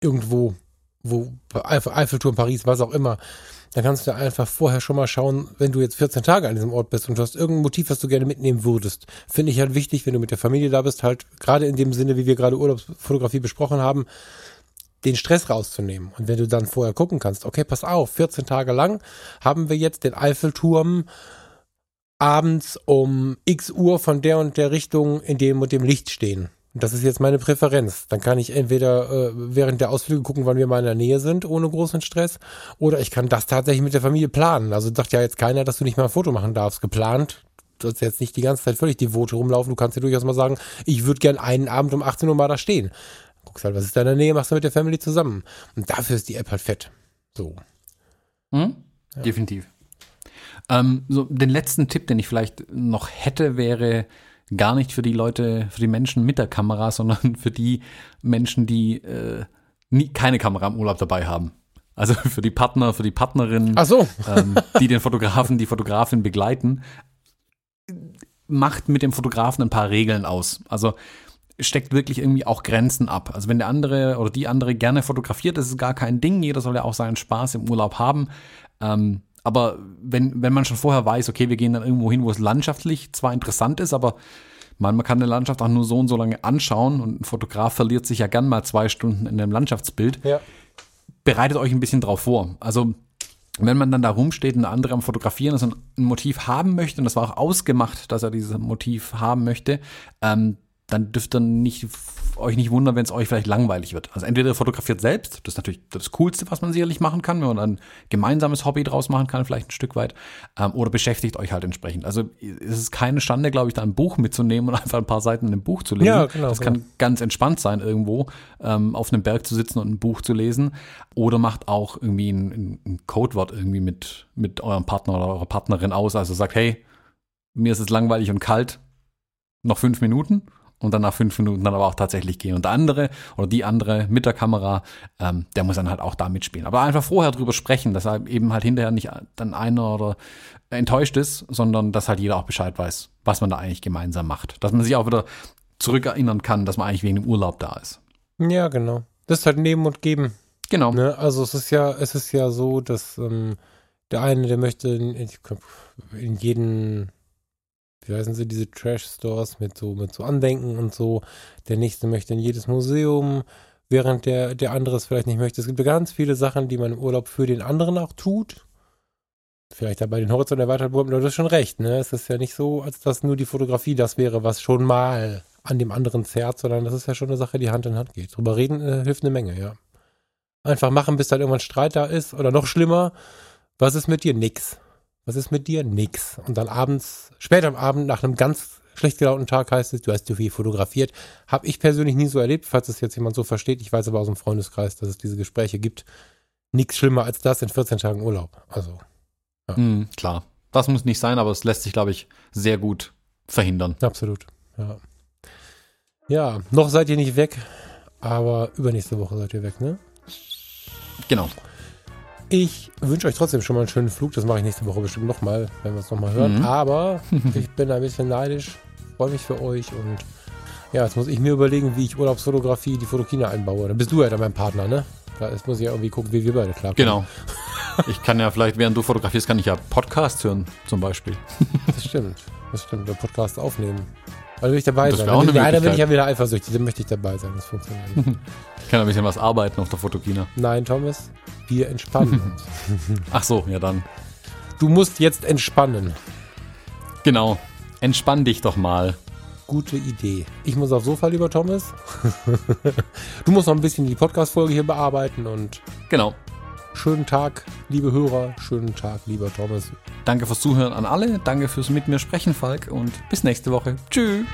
irgendwo, wo Eiffelturm, Paris, was auch immer, dann kannst du einfach vorher schon mal schauen, wenn du jetzt 14 Tage an diesem Ort bist und du hast irgendein Motiv, was du gerne mitnehmen würdest. Finde ich halt wichtig, wenn du mit der Familie da bist, halt gerade in dem Sinne, wie wir gerade Urlaubsfotografie besprochen haben, den Stress rauszunehmen. Und wenn du dann vorher gucken kannst, okay, pass auf, 14 Tage lang haben wir jetzt den Eiffelturm abends um x Uhr von der und der Richtung in dem und dem Licht stehen. Das ist jetzt meine Präferenz. Dann kann ich entweder äh, während der Ausflüge gucken, wann wir mal in der Nähe sind, ohne großen Stress, oder ich kann das tatsächlich mit der Familie planen. Also sagt ja jetzt keiner, dass du nicht mal ein Foto machen darfst. Geplant. Du sollst jetzt nicht die ganze Zeit völlig devote rumlaufen. Du kannst ja durchaus mal sagen, ich würde gern einen Abend um 18 Uhr mal da stehen. Guckst halt, was ist da in der Nähe, machst du mit der Family zusammen. Und dafür ist die App halt fett. So. Hm? Ja. Definitiv. Ähm, so, den letzten Tipp, den ich vielleicht noch hätte, wäre gar nicht für die Leute, für die Menschen mit der Kamera, sondern für die Menschen, die äh, nie, keine Kamera im Urlaub dabei haben. Also für die Partner, für die Partnerin, so. ähm, die den Fotografen, die Fotografin begleiten, macht mit dem Fotografen ein paar Regeln aus. Also steckt wirklich irgendwie auch Grenzen ab. Also wenn der andere oder die andere gerne fotografiert, das ist gar kein Ding. Jeder soll ja auch seinen Spaß im Urlaub haben. Ähm, aber wenn, wenn man schon vorher weiß, okay, wir gehen dann irgendwo hin, wo es landschaftlich zwar interessant ist, aber man, man kann eine Landschaft auch nur so und so lange anschauen und ein Fotograf verliert sich ja gern mal zwei Stunden in einem Landschaftsbild. Ja. Bereitet euch ein bisschen drauf vor. Also wenn man dann da rumsteht und der andere am Fotografieren ist und ein Motiv haben möchte, und das war auch ausgemacht, dass er dieses Motiv haben möchte, ähm, dann dürft ihr nicht, euch nicht wundern, wenn es euch vielleicht langweilig wird. Also entweder fotografiert selbst, das ist natürlich das Coolste, was man sicherlich machen kann, wenn man ein gemeinsames Hobby draus machen kann, vielleicht ein Stück weit, ähm, oder beschäftigt euch halt entsprechend. Also es ist keine Schande, glaube ich, da ein Buch mitzunehmen und einfach ein paar Seiten in einem Buch zu lesen. Ja, genau, das kann ganz entspannt sein, irgendwo ähm, auf einem Berg zu sitzen und ein Buch zu lesen. Oder macht auch irgendwie ein, ein Codewort irgendwie mit, mit eurem Partner oder eurer Partnerin aus. Also sagt, hey, mir ist es langweilig und kalt, noch fünf Minuten und dann nach fünf Minuten dann aber auch tatsächlich gehen. Und der andere oder die andere mit der Kamera, ähm, der muss dann halt auch da mitspielen. Aber einfach vorher drüber sprechen, dass er eben halt hinterher nicht dann einer oder enttäuscht ist, sondern dass halt jeder auch Bescheid weiß, was man da eigentlich gemeinsam macht. Dass man sich auch wieder zurückerinnern kann, dass man eigentlich wegen dem Urlaub da ist. Ja, genau. Das ist halt Nehmen und Geben. Genau. Ne? Also es ist ja, es ist ja so, dass ähm, der eine, der möchte in, in jeden wie heißen sie, diese Trash-Stores mit so, mit so Andenken und so. Der nächste möchte in jedes Museum, während der, der andere es vielleicht nicht möchte. Es gibt ganz viele Sachen, die man im Urlaub für den anderen auch tut. Vielleicht dabei den Horizont erweitert, aber du hast schon recht, ne? Es ist ja nicht so, als dass nur die Fotografie das wäre, was schon mal an dem anderen zerrt, sondern das ist ja schon eine Sache, die Hand in Hand geht. Drüber reden äh, hilft eine Menge, ja. Einfach machen, bis dann irgendwann Streit da ist oder noch schlimmer. Was ist mit dir? Nix. Was ist mit dir? Nix. Und dann abends, später am Abend, nach einem ganz schlecht gelaunten Tag heißt es, du hast zu viel fotografiert. Habe ich persönlich nie so erlebt, falls es jetzt jemand so versteht. Ich weiß aber aus dem Freundeskreis, dass es diese Gespräche gibt. Nichts schlimmer als das in 14 Tagen Urlaub. Also. Ja. Mm, klar. Das muss nicht sein, aber es lässt sich, glaube ich, sehr gut verhindern. Absolut. Ja. Ja, noch seid ihr nicht weg, aber übernächste Woche seid ihr weg, ne? Genau. Ich wünsche euch trotzdem schon mal einen schönen Flug. Das mache ich nächste Woche bestimmt nochmal, wenn wir es nochmal hören. Mhm. Aber ich bin ein bisschen neidisch, freue mich für euch und Ja, jetzt muss ich mir überlegen, wie ich Urlaubsfotografie die Fotokina einbaue. Dann bist du ja dann mein Partner, ne? Da ist, muss ich ja irgendwie gucken, wie wir beide klarkommen. Genau. Ich kann ja vielleicht, während du fotografierst, kann ich ja Podcasts hören, zum Beispiel. Das stimmt. Das stimmt. Der Podcast aufnehmen. Weil will ich dabei sein. auch Dann, eine bin- dann bin ich ja wieder eifersüchtig. Dann möchte ich dabei sein. Das funktioniert nicht. Ich kann ein bisschen was arbeiten auf der Fotokina. Nein, Thomas, wir entspannen uns. Ach so, ja dann. Du musst jetzt entspannen. Genau. Entspann dich doch mal. Gute Idee. Ich muss aufs Sofa, lieber Thomas. du musst noch ein bisschen die Podcast-Folge hier bearbeiten und Genau. Schönen Tag, liebe Hörer. Schönen Tag, lieber Thomas. Danke fürs Zuhören an alle. Danke fürs mit mir sprechen, Falk. Und bis nächste Woche. Tschüss.